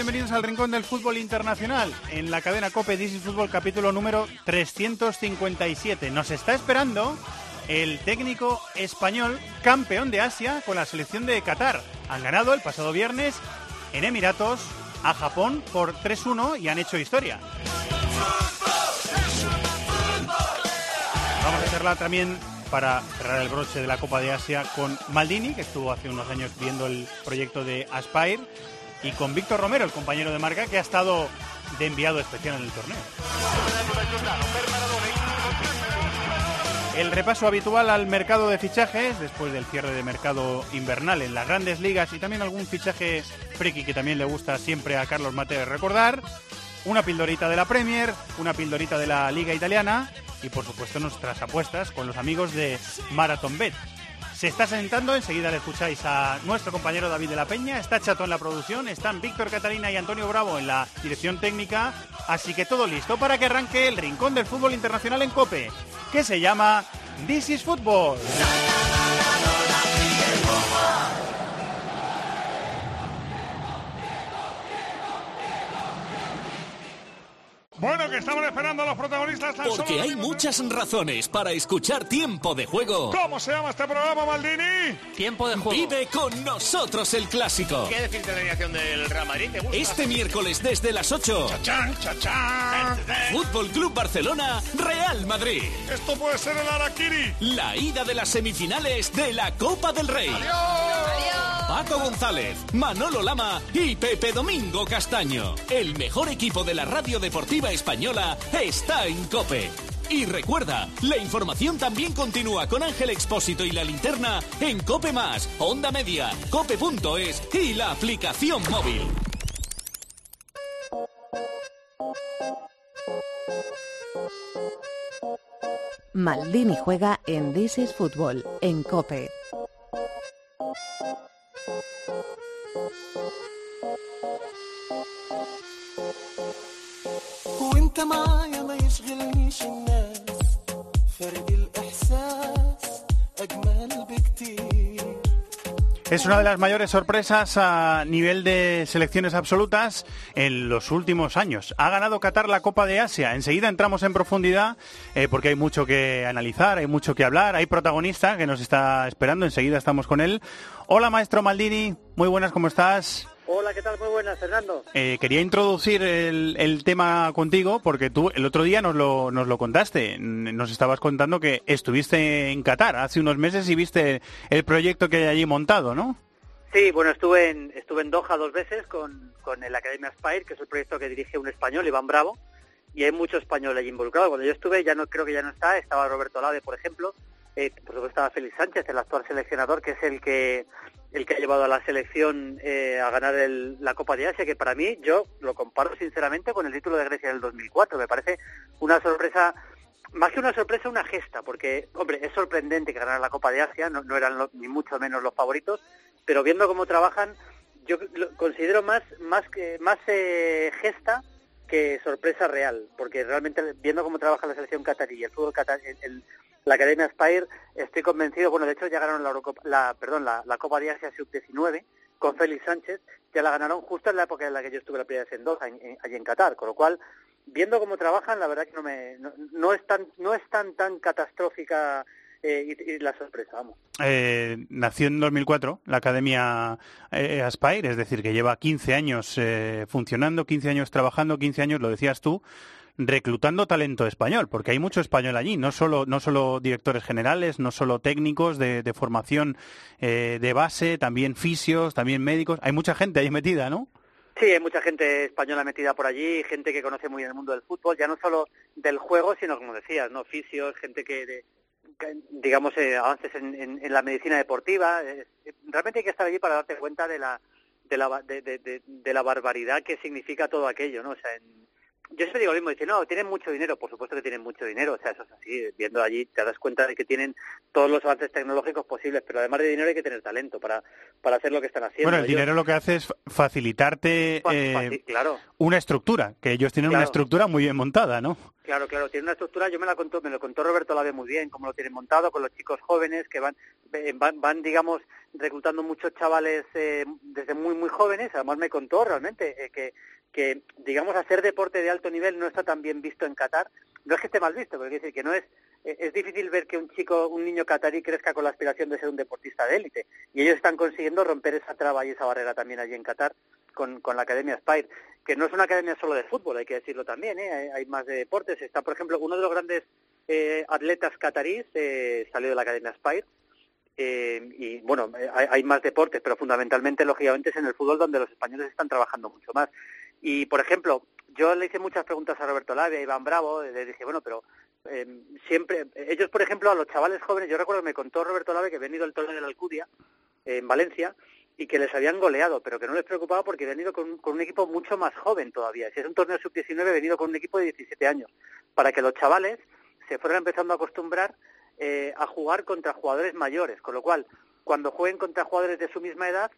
Bienvenidos al Rincón del Fútbol Internacional en la cadena Cope This Fútbol capítulo número 357. Nos está esperando el técnico español campeón de Asia con la selección de Qatar. Han ganado el pasado viernes en Emiratos a Japón por 3-1 y han hecho historia. Vamos a hacerla también para cerrar el broche de la Copa de Asia con Maldini, que estuvo hace unos años viendo el proyecto de Aspire, y con Víctor Romero, el compañero de marca, que ha estado de enviado especial en el torneo. El repaso habitual al mercado de fichajes, después del cierre de mercado invernal en las grandes ligas y también algún fichaje friki que también le gusta siempre a Carlos Mateo recordar. Una pildorita de la Premier, una pildorita de la Liga Italiana y por supuesto nuestras apuestas con los amigos de Marathon Bet. Se está sentando, enseguida le escucháis a nuestro compañero David de la Peña, está Chato en la producción, están Víctor Catalina y Antonio Bravo en la dirección técnica, así que todo listo para que arranque el rincón del fútbol internacional en Cope, que se llama This is Football. Bueno, que estamos esperando a los protagonistas. tan Porque solo hay minutos. muchas razones para escuchar Tiempo de Juego. ¿Cómo se llama este programa, Maldini? Tiempo de juego. Vive con nosotros el clásico. ¿Qué decir de la alineación del Real Madrid? ¿Te gusta? Este miércoles desde las 8. Chachán, chachán. Fútbol Club Barcelona, Real Madrid. Esto puede ser el Araquiri. La ida de las semifinales de la Copa del Rey. Paco González, Manolo Lama y Pepe Domingo Castaño. El mejor equipo de la radio deportiva española está en Cope. Y recuerda, la información también continúa con Ángel Expósito y la linterna en Cope Más, Onda Media, Cope.es y la aplicación móvil. Maldini juega en This is Football en Cope. وانت معايا ما يشغلنيش الناس فرق الاحساس اجمل بكتير Es una de las mayores sorpresas a nivel de selecciones absolutas en los últimos años. Ha ganado Qatar la Copa de Asia. Enseguida entramos en profundidad eh, porque hay mucho que analizar, hay mucho que hablar. Hay protagonista que nos está esperando. Enseguida estamos con él. Hola, maestro Maldini. Muy buenas, ¿cómo estás? Hola, ¿qué tal? Muy buenas, Fernando. Eh, quería introducir el, el tema contigo porque tú el otro día nos lo, nos lo contaste. Nos estabas contando que estuviste en Qatar hace unos meses y viste el proyecto que hay allí montado, ¿no? Sí, bueno, estuve en, estuve en Doha dos veces con, con el Academia Spire, que es el proyecto que dirige un español, Iván Bravo, y hay mucho español allí involucrado. Cuando yo estuve, ya no creo que ya no está, estaba Roberto Lade, por ejemplo, eh, por supuesto estaba Félix Sánchez, el actual seleccionador, que es el que el que ha llevado a la selección eh, a ganar el- la Copa de Asia, que para mí yo lo comparo sinceramente con el título de Grecia del 2004. Me parece una sorpresa más que una sorpresa, una gesta, porque, hombre, es sorprendente que ganara la Copa de Asia, no, no eran ni mucho menos los favoritos, pero viendo cómo trabajan, yo lo considero más, más, que, más eh, gesta que sorpresa real, porque realmente viendo cómo trabaja la selección catarí el fútbol el- el- la Academia Spire, estoy convencido, bueno, de hecho ya ganaron la, Eurocopa- la, perdón, la, Copa de Asia Sub-19 con Félix Sánchez, ya la ganaron justo en la época en la que yo estuve la primera vez en Doha, en- en- allí en Qatar, con lo cual viendo cómo trabajan, la verdad que no me no, no es tan no es tan tan catastrófica eh, y la sorpresa, vamos. Eh, nació en 2004 la Academia eh, Aspire, es decir, que lleva 15 años eh, funcionando, 15 años trabajando, 15 años, lo decías tú, reclutando talento español, porque hay mucho español allí, no solo, no solo directores generales, no solo técnicos de, de formación eh, de base, también fisios, también médicos, hay mucha gente ahí metida, ¿no? Sí, hay mucha gente española metida por allí, gente que conoce muy bien el mundo del fútbol, ya no solo del juego, sino como decías, no fisios, gente que de- digamos, eh, avances en, la medicina deportiva. realmente hay que estar allí para darte cuenta de la, de la, de, de, de, la barbaridad que significa todo aquello, ¿no? O sea, en, yo siempre digo lo mismo, dice, no, tienen mucho dinero, por supuesto que tienen mucho dinero, o sea, eso es así, viendo allí te das cuenta de que tienen todos los avances tecnológicos posibles, pero además de dinero hay que tener talento para, para hacer lo que están haciendo. Bueno, el dinero lo que hace es facilitarte eh, claro. una estructura, que ellos tienen una estructura muy bien montada, ¿no? Claro, claro, tiene una estructura, yo me la contó, me lo contó Roberto Lave muy bien, cómo lo tienen montado con los chicos jóvenes que van, van, van digamos, reclutando muchos chavales eh, desde muy, muy jóvenes, además me contó realmente eh, que que, digamos, hacer deporte de alto nivel no está tan bien visto en Qatar. No es que esté mal visto, pero quiere decir que no es eh, es difícil ver que un chico, un niño catarí crezca con la aspiración de ser un deportista de élite. Y ellos están consiguiendo romper esa traba y esa barrera también allí en Qatar con, con la Academia Spire, que no es una academia solo de fútbol, hay que decirlo también, ¿eh? hay, más de deportes. Está, por ejemplo, uno de los grandes eh, atletas catarís eh, salió de la Academia Spire. Eh, y bueno, hay, hay, más deportes, pero fundamentalmente, lógicamente, es en el fútbol donde los españoles están trabajando mucho más. Y, por ejemplo, yo le hice muchas preguntas a Roberto Labia, a Iván Bravo, le dije, bueno, pero eh, siempre, ellos, por ejemplo, a los chavales jóvenes, yo recuerdo me contó Roberto Lave que había venido el torneo de la Alcudia en Valencia y que les habían goleado, pero que no les preocupaba porque habían ido con, un equipo mucho más joven todavía. Si es un torneo sub-19, he venido con un equipo de 17 años, para que los chavales se fueran empezando a acostumbrar eh, a jugar contra jugadores mayores, con lo cual, cuando jueguen contra jugadores de su misma edad,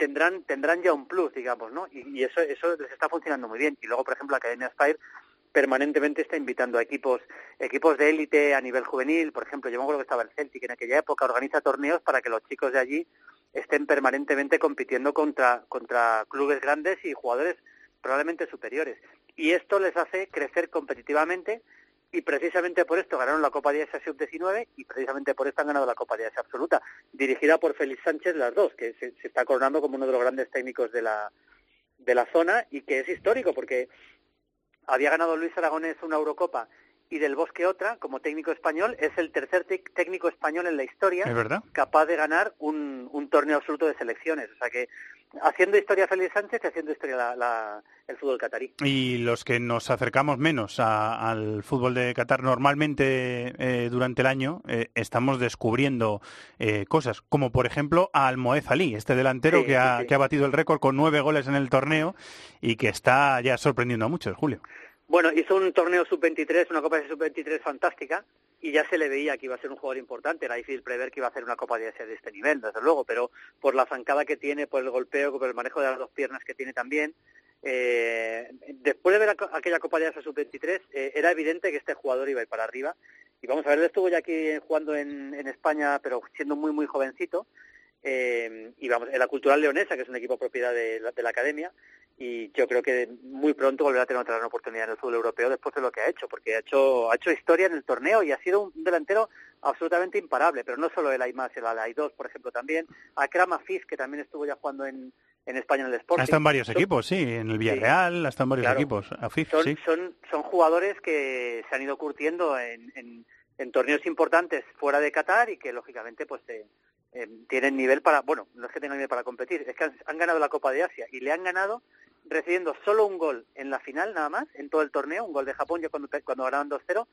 tendrán tendrán ya un plus, digamos, ¿no? Y, eso eso les está funcionando muy bien. Y luego, por ejemplo, la Academia Spire permanentemente está invitando a equipos equipos de élite a nivel juvenil, por ejemplo, yo me acuerdo que estaba el Celtic en aquella época, organiza torneos para que los chicos de allí estén permanentemente compitiendo contra contra clubes grandes y jugadores probablemente superiores. Y esto les hace crecer competitivamente y precisamente por esto ganaron la Copa de Asia Sub-19 y precisamente por esto han ganado la Copa de Asia Absoluta, dirigida por Félix Sánchez las dos, que se, está coronando como uno de los grandes técnicos de la, de la zona y que es histórico porque había ganado Luis Aragonés una Eurocopa y del Bosque otra, como técnico español, es el tercer técnico español en la historia capaz de ganar un, un torneo absoluto de selecciones. O sea que haciendo historia Félix Sánchez y haciendo historia la, el fútbol catarí. Y los que nos acercamos menos al fútbol de Qatar normalmente eh, durante el año eh, estamos descubriendo eh, cosas, como por ejemplo a Almoez Ali, este delantero que, ha, que ha batido el récord con nueve goles en el torneo y que está ya sorprendiendo a muchos, Julio. Bueno, hizo un torneo sub-23, una Copa de sub-23 fantástica, y ya se le veía que iba a ser un jugador importante. Era difícil prever que iba a hacer una Copa de Asia de este nivel, desde luego, pero por la zancada que tiene, por el golpeo, por el manejo de las dos piernas que tiene también. Eh, después de ver aquella Copa de Asia sub-23, eh, era evidente que este jugador iba a ir para arriba. Y vamos a ver, él estuvo ya aquí jugando en, España, pero siendo muy, muy jovencito. Eh, y vamos, en la Cultural Leonesa, que es un equipo propiedad de la academia, y yo creo que muy pronto volverá a tener otra gran oportunidad en el fútbol europeo después de lo que ha hecho, porque ha hecho, ha hecho historia en el torneo y ha sido un delantero absolutamente imparable, pero no solo el hay más, el hay dos, por ejemplo, también. Akram Afif, que también estuvo ya jugando en, en España en el Sporting. Hasta en varios equipos, sí, en el Villarreal, hasta en varios equipos. Afif, son, sí. son, son jugadores que se han ido curtiendo en, en, en torneos importantes fuera de Qatar y que, lógicamente, pues... Eh, eh, tienen nivel para, bueno, no es que tengan nivel para competir, es que han, ganado la Copa de Asia y le han ganado recibiendo solo un gol en la final nada más, en todo el torneo, un gol de Japón ya cuando, cuando ganaban 2-0,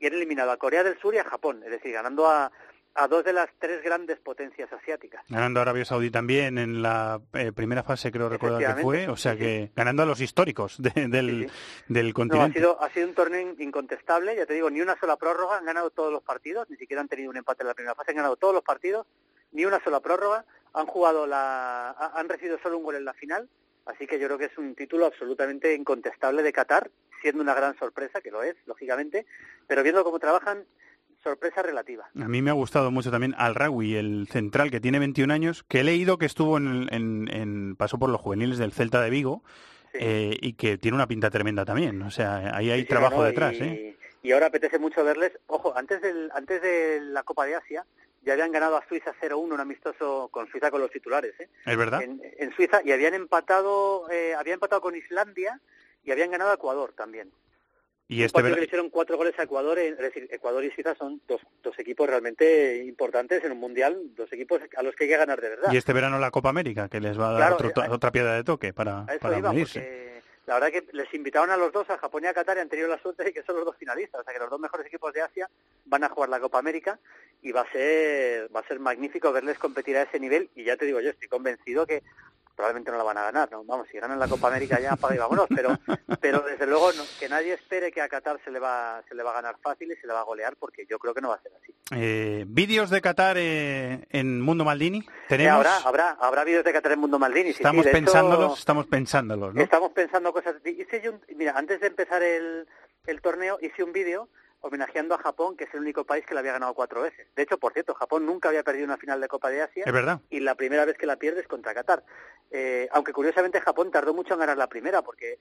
y han eliminado a Corea del Sur y a Japón, es decir, ganando a, a dos de las tres grandes potencias asiáticas. Ganando a Arabia Saudí también en la eh, primera fase, creo recordar que fue, o sea que ganando a los históricos del, del continente. ha, sido, ha sido un torneo incontestable, ya te digo, ni una sola prórroga, han ganado todos los partidos, ni siquiera han tenido un empate en la primera fase, han ganado todos los partidos, ni una sola prórroga, han jugado la, han recibido solo un gol en la final, Así que yo creo que es un título absolutamente incontestable de Qatar, siendo una gran sorpresa, que lo es, lógicamente, pero viendo cómo trabajan, sorpresa relativa. A mí me ha gustado mucho también Al Rawi, el central que tiene 21 años, que he leído que estuvo en, en, pasó por los juveniles del Celta de Vigo eh, y que tiene una pinta tremenda también. O sea, ahí hay trabajo detrás. Y, ¿eh? y ahora apetece mucho verles. Ojo, antes del antes de la Copa de Asia ya habían ganado a Suiza 0-1 un amistoso con Suiza con los titulares, ¿eh? ¿Es verdad? En, Suiza y habían empatado, eh, habían empatado con Islandia y habían ganado a Ecuador también. Y este ver... le hicieron cuatro goles a Ecuador, es decir, Ecuador y Suiza son dos, dos equipos realmente importantes en un mundial, dos equipos a los que hay que ganar de verdad. Y este verano la Copa América, que les va a dar eh, otra piedra de toque para, para la verdad que les invitaron a los dos, a Japón y a Qatar, y han tenido la suerte de que son los dos finalistas. O sea que los dos mejores equipos de Asia van a jugar la Copa América y va a ser, va a ser magnífico verles competir a ese nivel. Y ya te digo, yo estoy convencido que probablemente no la van a ganar, ¿no? Vamos, si ganan la Copa América ya apaga y vámonos, pero, pero desde luego no, que nadie espere que a Qatar se le va se le va a ganar fácil y se le va a golear, porque yo creo que no va a ser así. Eh, ¿Vídeos de Qatar eh, en Mundo Maldini? Eh, ¿Tenemos? habrá, habrá, habrá vídeos de Qatar en Mundo Maldini. estamos sí, de hecho, pensándolos, estamos pensándolos, ¿no? Estamos pensando cosas. Hice yo un- mira, antes de empezar el, el torneo hice un vídeo homenajeando a Japón, que es el único país que la había ganado cuatro veces. De hecho, por cierto, Japón nunca había perdido una final de Copa de Asia Es verdad. y la primera vez que la pierde es contra Qatar. Eh, aunque curiosamente Japón tardó mucho en ganar la primera, porque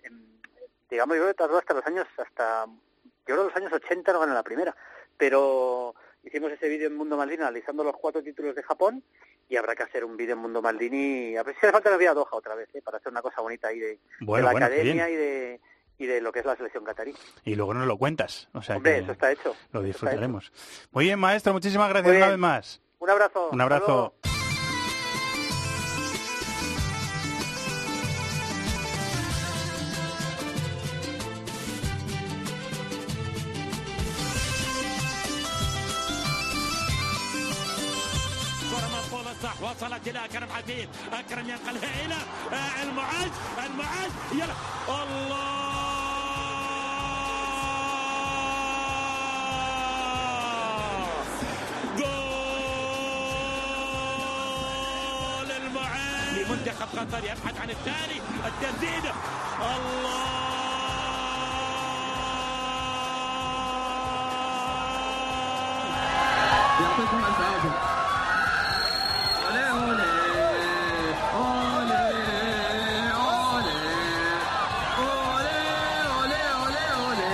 digamos yo creo que tardó hasta los años, hasta yo creo los años 80 no ganó la primera. Pero hicimos ese vídeo en Mundo Maldini analizando los cuatro títulos de Japón y habrá que hacer un vídeo en Mundo Maldini. A ver si hace falta que vaya a Doha otra vez, ¿eh? para hacer una cosa bonita ahí de, Bueno, de la bueno, academia bien. y de y de lo que es la selección catarí. Y luego nos lo cuentas. O sea Hombre, que eso está hecho. lo Eso está disfrutaremos. Muy bien, maestro, muchísimas gracias Muy una bien. vez más. hecho. Un abrazo. Un hasta luego. abrazo. كرة مطولة صح وصلت إلى أكرم حفيظ أكرم ينقلها إلى آه، المعز المعز يلا الله لمنتخب قطر يبحث عن الثاني التسديدة الله يعطيكم الف عافيه أولي أولي أولي أولي أولي أولي أولي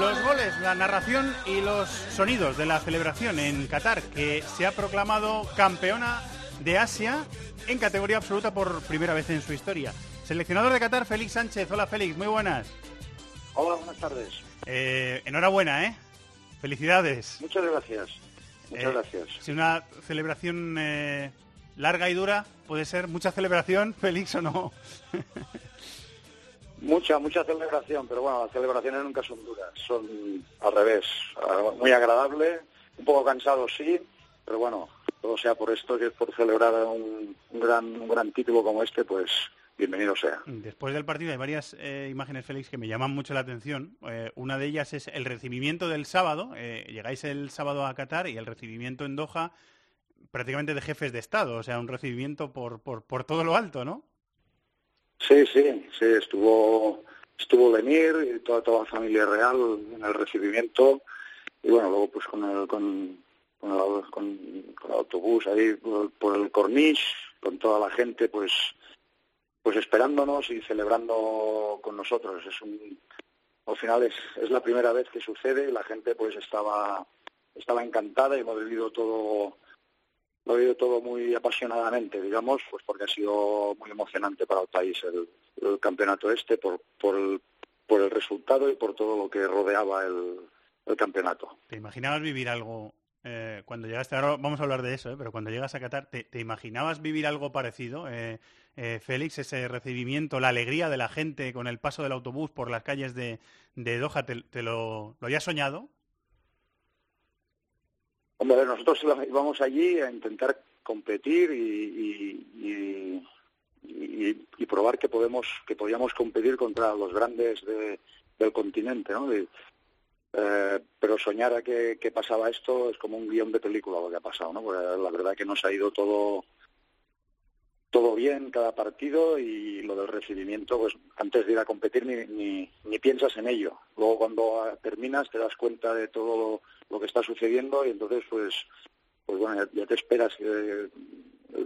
Los goles, la narración y los sonidos de la celebración en Qatar, que se ha proclamado campeona de Asia en categoría absoluta por primera vez en su historia. Seleccionador de Qatar, Félix Sánchez. Hola Félix, muy buenas. Hola, buenas tardes. Eh, enhorabuena, ¿eh? Felicidades. Muchas gracias. Muchas Eh, gracias. Si una celebración eh, larga y dura puede ser mucha celebración, Félix, o no. Mucha, mucha celebración, pero bueno, las celebraciones nunca son duras, son al revés. Muy agradable, un poco cansado sí, pero bueno, todo sea por esto, que es por celebrar un, un gran, un gran título como este, pues bienvenido sea. Después del partido hay varias eh, imágenes, Félix, que me llaman mucho la atención. Eh, una de ellas es el recibimiento del sábado. Eh, llegáis el sábado a Qatar y el recibimiento en Doha prácticamente de jefes de Estado, o sea, un recibimiento por, por, por todo lo alto, ¿no? Sí, sí, sí, estuvo, estuvo Lenir y toda, toda la familia real en el recibimiento y bueno, luego pues con el, con, con el, con- el autobús ahí por, por el corniche, con toda la gente pues pues esperándonos y celebrando con nosotros. Es un, al final es, es la primera vez que sucede la gente pues estaba estaba encantada y ha vivido todo lo ha vivido todo muy apasionadamente, digamos, pues porque ha sido muy emocionante para el país el, el campeonato este por, por, el, por el resultado y por todo lo que rodeaba el, el campeonato. ¿Te imaginabas vivir algo eh, cuando llegaste? Ahora vamos a hablar de eso, ¿eh? pero cuando llegas a Qatar, ¿te, imaginabas vivir algo parecido? Eh, eh, Félix, ese recibimiento, la alegría de la gente con el paso del autobús por las calles de, de Doha, ¿te, lo, lo habías soñado? Hombre, nosotros íbamos allí a intentar competir y, probar que podemos que podíamos competir contra los grandes de- del continente, ¿no? Eh, pero soñar a que, que pasaba esto es como un guion de película lo que ha pasado, ¿no? Porque la verdad que nos ha ido todo todo bien cada partido y lo del recibimiento, pues antes de ir a competir ni, ni, ni piensas en ello. Luego cuando ah, terminas te das cuenta de todo lo, lo que está sucediendo y entonces pues pues bueno, ya, te esperas que el,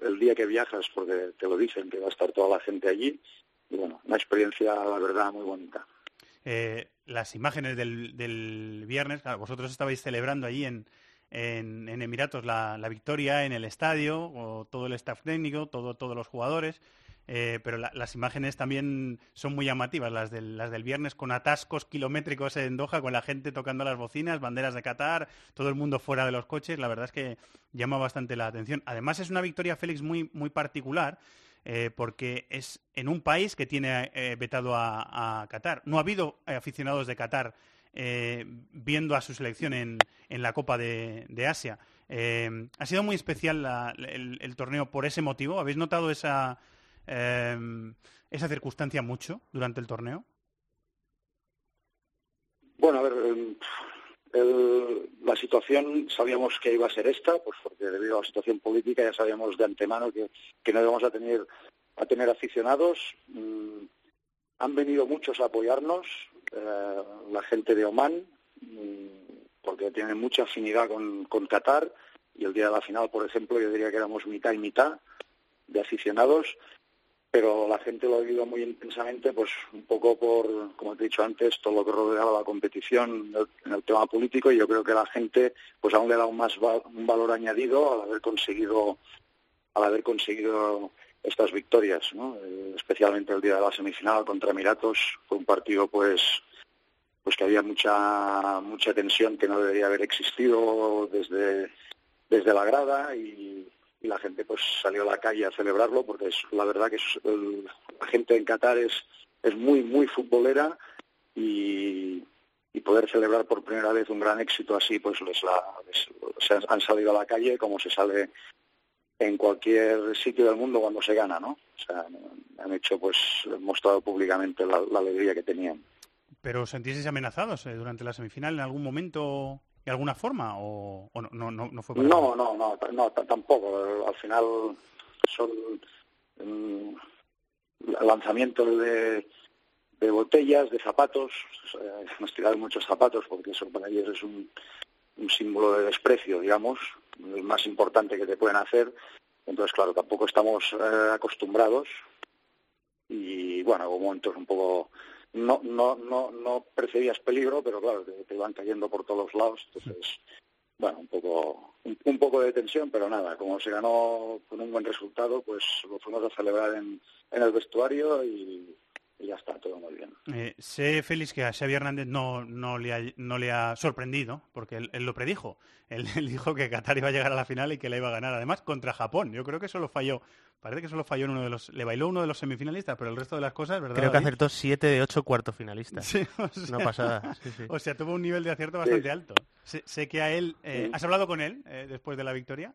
el día que viajas porque te lo dicen que va a estar toda la gente allí y bueno, una experiencia la verdad muy bonita. Eh, las imágenes del, del viernes, vosotros estabais celebrando allí en, en, Emiratos la, la victoria en el estadio, o todo el staff técnico, todo, todos los jugadores, eh, pero la- las imágenes también son muy llamativas, las del, las del viernes con atascos kilométricos en Doha, con la gente tocando las bocinas, banderas de Qatar, todo el mundo fuera de los coches, la verdad es que llama bastante la atención. Además es una victoria, Félix, muy, muy particular, eh, porque es en un país que tiene eh, vetado a, Qatar. No ha habido aficionados de Qatar viendo a su selección en, en la Copa de, Asia. ha sido muy especial el, el, torneo por ese motivo. ¿Habéis notado esa, esa circunstancia mucho durante el torneo? Bueno, a ver, la situación sabíamos que iba a ser esta, pues porque debido a la situación política ya sabíamos de antemano que, que no íbamos a tener a tener aficionados. Mm, han venido muchos a apoyarnos, eh, la gente de Oman, mm, porque tienen mucha afinidad con, con Qatar, y el día de la final, por ejemplo, yo diría que éramos mitad y mitad de aficionados pero la gente lo ha vivido muy intensamente, pues un poco por, como te he dicho antes, todo lo que rodeaba la competición en el, tema político y yo creo que la gente pues aún le ha dado más un valor añadido al haber conseguido al haber conseguido estas victorias, ¿no? Eh, especialmente el día de la semifinal contra Emiratos, fue un partido pues pues que había mucha mucha tensión que no debería haber existido desde desde la grada y, y la gente pues salió a la calle a celebrarlo porque es la verdad que es, el, la gente en Qatar es, es muy, muy futbolera y, y poder celebrar por primera vez un gran éxito así, pues les, la, les, se han salido a la calle como se sale en cualquier sitio del mundo cuando se gana, ¿no? O sea, han hecho, pues, mostrado públicamente la, alegría que tenían. ¿Pero sentís amenazados eh, durante la semifinal en algún momento? De alguna forma o, o no, no, no, fue para no, no, no, no, tampoco. Al final son um, lanzamientos de, de botellas, de zapatos. Eh, hemos tirado muchos zapatos porque eso para ellos es un, un símbolo de desprecio, digamos, el más importante que te pueden hacer. Entonces, claro, tampoco estamos eh, acostumbrados y, bueno, hubo momentos un poco no, no, no, no percibías peligro, pero claro, te, te iban cayendo por todos lados, entonces, bueno, un poco, un, un, poco de tensión, pero nada, como se ganó con un buen resultado, pues lo fuimos a celebrar en, en el vestuario y, y ya está, todo muy bien. Eh, sé, Félix, que a Xavi Hernández no, no, le, ha, no le ha sorprendido, porque él, él lo predijo. Él, él, dijo que Qatar iba a llegar a la final y que la iba a ganar, además, contra Japón. Yo creo que solo falló, parece que solo falló en uno de los... Le bailó uno de los semifinalistas, pero el resto de las cosas, ¿verdad? Creo que acertó siete de ocho cuartos finalistas. Sí, o sea, no pasada. Sí, sí. O sea, tuvo un nivel de acierto bastante sí. alto. Sé, sé, que a él... Eh, ¿Has hablado con él eh, después de la victoria?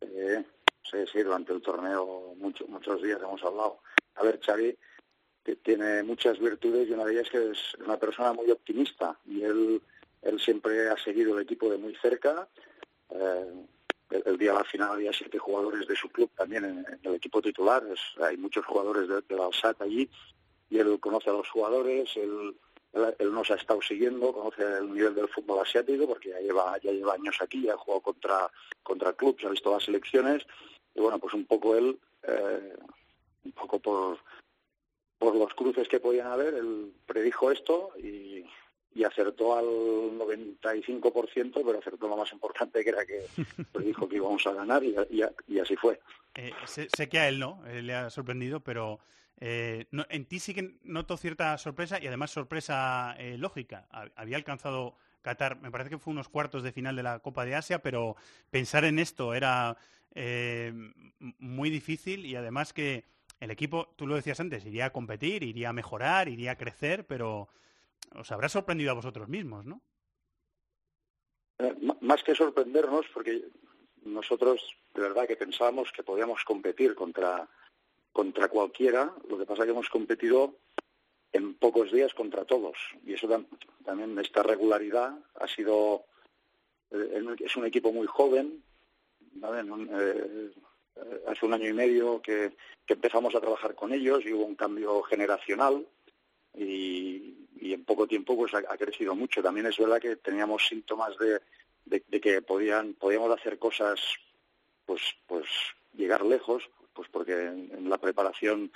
Eh, sí, sí, durante el torneo mucho, muchos días hemos hablado. A ver, Xavi tiene muchas virtudes y una de ellas es que es una persona muy optimista y él, él siempre ha seguido el equipo de muy cerca. Eh, el, día de la final había siete jugadores de su club también en, el equipo titular. Hay muchos jugadores de, de la Alsat allí y él conoce a los jugadores, él, él, él, nos ha estado siguiendo, conoce el nivel del fútbol asiático porque ya lleva, ya lleva años aquí, ha jugado contra, contra clubes, ha visto las selecciones y bueno, pues un poco él, eh, un poco por por los cruces que podían haber, él predijo esto y, y acertó al 95%, pero acertó lo más importante, que era que predijo que íbamos a ganar y, y, y así fue. Eh, sé, sé, que a él no, eh, le ha sorprendido, pero eh, no, en ti sí que noto cierta sorpresa y además sorpresa eh, lógica. Había alcanzado Qatar, me parece que fue unos cuartos de final de la Copa de Asia, pero pensar en esto era muy difícil y además que el equipo, tú lo decías antes, iría a competir, iría a mejorar, iría a crecer, pero os habrá sorprendido a vosotros mismos, ¿no? Eh, más que sorprendernos, porque nosotros de verdad que pensábamos que podíamos competir contra, contra cualquiera, lo que pasa es que hemos competido en pocos días contra todos. Y eso también, esta regularidad ha sido, eh, es un equipo muy joven, ¿vale? Eh, hace un año y medio que, empezamos a trabajar con ellos y hubo un cambio generacional y, en poco tiempo pues ha, crecido mucho. También es verdad que teníamos síntomas de, que podían podíamos hacer cosas pues pues llegar lejos pues porque en la preparación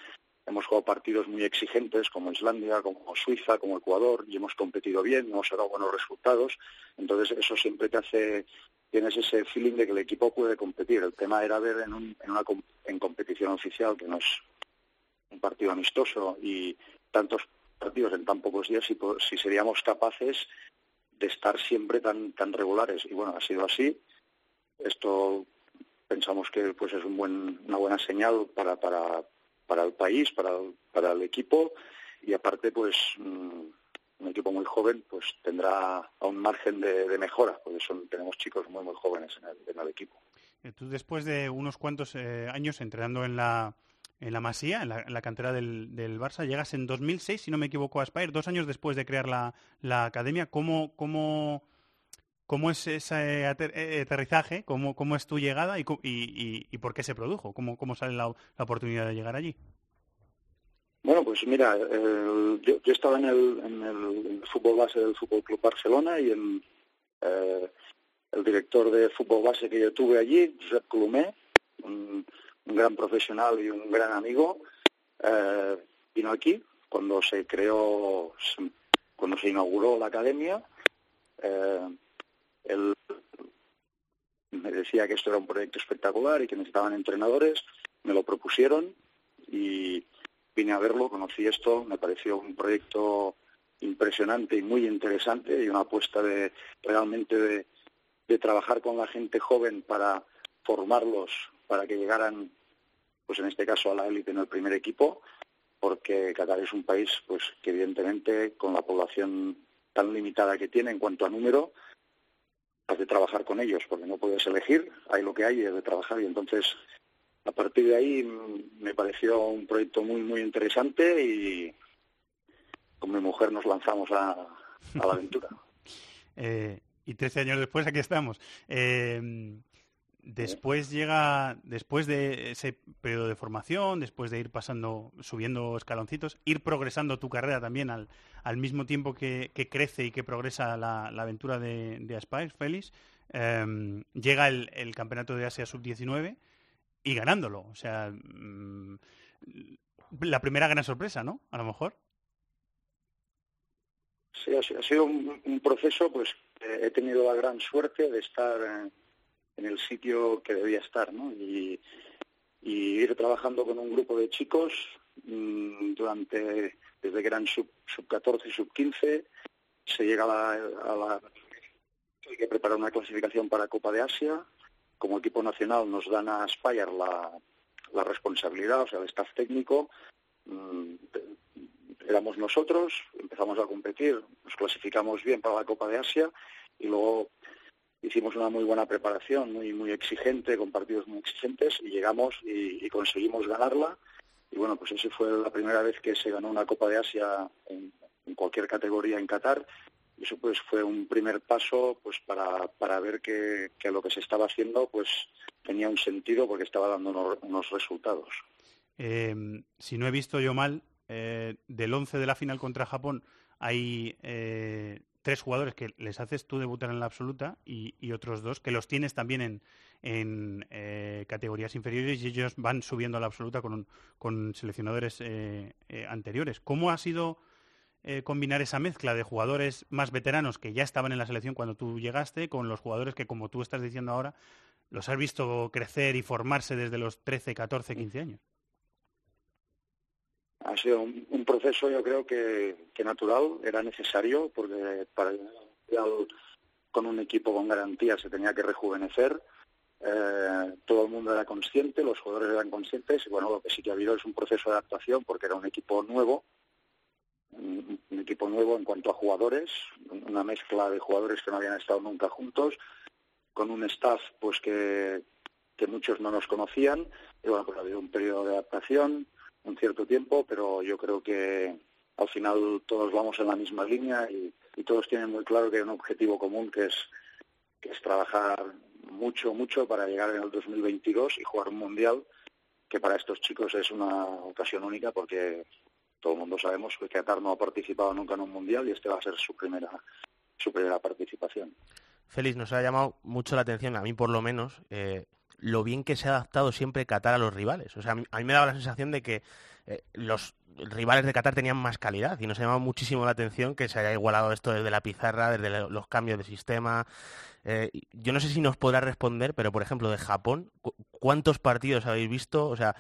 hemos jugado partidos muy exigentes como Islandia, como Suiza, como Ecuador y hemos competido bien, hemos dado buenos resultados. Entonces eso siempre te hace tienes ese feeling de que el equipo puede competir. El tema era ver en, un, en una en competición oficial, que no es un partido amistoso, y tantos partidos en tan pocos días, si, si seríamos capaces de estar siempre tan, tan regulares. Y bueno, ha sido así. Esto pensamos que pues es un buen, una buena señal para, para, para el país, para el, para el equipo y aparte pues mm, un equipo muy joven pues tendrá un margen de, de mejora porque son, tenemos chicos muy muy jóvenes en el, en el equipo. Eh, Tú después de unos cuantos eh, años entrenando en la en la Masía, en la, en la cantera del, del, Barça, llegas en 2006, si no me equivoco, a Spire, dos años después de crear la, la academia. ¿Cómo, cómo, cómo es ese ater eh, aterrizaje? ¿Cómo, ¿Cómo, es tu llegada y, y, y, por qué se produjo? ¿Cómo, cómo sale la, la, oportunidad de llegar allí? Bueno, pues mira, eh, yo, yo, estaba en el, en el, el fútbol base del Fútbol Club Barcelona y en, eh, el director de fútbol base que yo tuve allí, Josep Colomé, un, gran profesional y un gran amigo, eh, vino aquí cuando se creó, cuando se inauguró la academia. Él me decía que esto era un proyecto espectacular y que necesitaban entrenadores, me lo propusieron y vine a verlo, conocí esto, me pareció un proyecto impresionante y muy interesante y una apuesta de realmente de, de trabajar con la gente joven para formarlos para que llegaran, pues en este caso a la élite en el primer equipo, porque Qatar es un país, pues que evidentemente con la población tan limitada que tiene en cuanto a número, has de trabajar con ellos, porque no puedes elegir, hay lo que hay y has de trabajar y entonces a partir de ahí me pareció un proyecto muy muy interesante y con mi mujer nos lanzamos a, a la aventura. eh, y 13 años después aquí estamos. Eh, Después llega, después de ese periodo de formación, después de ir pasando, subiendo escaloncitos, ir progresando tu carrera también al, al mismo tiempo que, crece y que progresa la, aventura de, Aspire, Félix, eh, llega el, Campeonato de Asia Sub-19 y ganándolo. O sea, mmm, la primera gran sorpresa, ¿no? A lo mejor. Sí, ha sido un, un proceso, pues he tenido la gran suerte de estar... Eh en el sitio que debía estar, ¿no? Y, ir trabajando con un grupo de chicos mmm, durante, desde que eran sub, sub 14 y sub 15, se llega a la, hay que preparar una clasificación para Copa de Asia, como equipo nacional nos dan a Spire la, la responsabilidad, o sea, el staff técnico, mmm, éramos nosotros, empezamos a competir, nos clasificamos bien para la Copa de Asia y luego hicimos una muy buena preparación, muy muy exigente, con partidos muy exigentes, y llegamos y, conseguimos ganarla. Y bueno, pues esa fue la primera vez que se ganó una Copa de Asia en, cualquier categoría en Qatar. Eso pues fue un primer paso pues para, para ver que, que lo que se estaba haciendo pues tenía un sentido porque estaba dando unos, resultados. Eh, si no he visto yo mal, eh, del 11 de la final contra Japón hay eh, tres jugadores que les haces tú debutar en la absoluta y, otros dos que los tienes también en, eh, categorías inferiores y ellos van subiendo a la absoluta con, con seleccionadores eh, eh, anteriores. ¿Cómo ha sido combinar esa mezcla de jugadores más veteranos que ya estaban en la selección cuando tú llegaste con los jugadores que, como tú estás diciendo ahora, los has visto crecer y formarse desde los 13, 14, 15 años? Ha sido un, proceso yo creo que, natural, era necesario porque para con un equipo con garantía se tenía que rejuvenecer, eh, todo el mundo era consciente, los jugadores eran conscientes y bueno, lo que sí que ha habido es un proceso de adaptación porque era un equipo nuevo, un, un equipo nuevo en cuanto a jugadores, una mezcla de jugadores que no habían estado nunca juntos, con un staff pues que, que muchos no nos conocían y bueno, pues ha habido un periodo de adaptación, un cierto tiempo, pero yo creo que al final todos vamos en la misma línea y, todos tienen muy claro que hay un objetivo común que es, que es trabajar mucho, mucho para llegar en el 2022 y jugar un mundial que para estos chicos es una ocasión única porque todo el mundo sabemos que Qatar no ha participado nunca en un mundial y este va a ser su primera, su primera participación. Félix, nos ha llamado mucho la atención, a mí por lo menos, eh, lo bien que se ha adaptado siempre Qatar a los rivales. O sea, a mí, a mí me daba la sensación de que eh, los rivales de Qatar tenían más calidad y nos ha llamado muchísimo la atención que se haya igualado esto desde la pizarra, desde los cambios de sistema. Eh, yo no sé si nos podrá responder, pero por ejemplo, de Japón, ¿cuántos partidos habéis visto? O sea,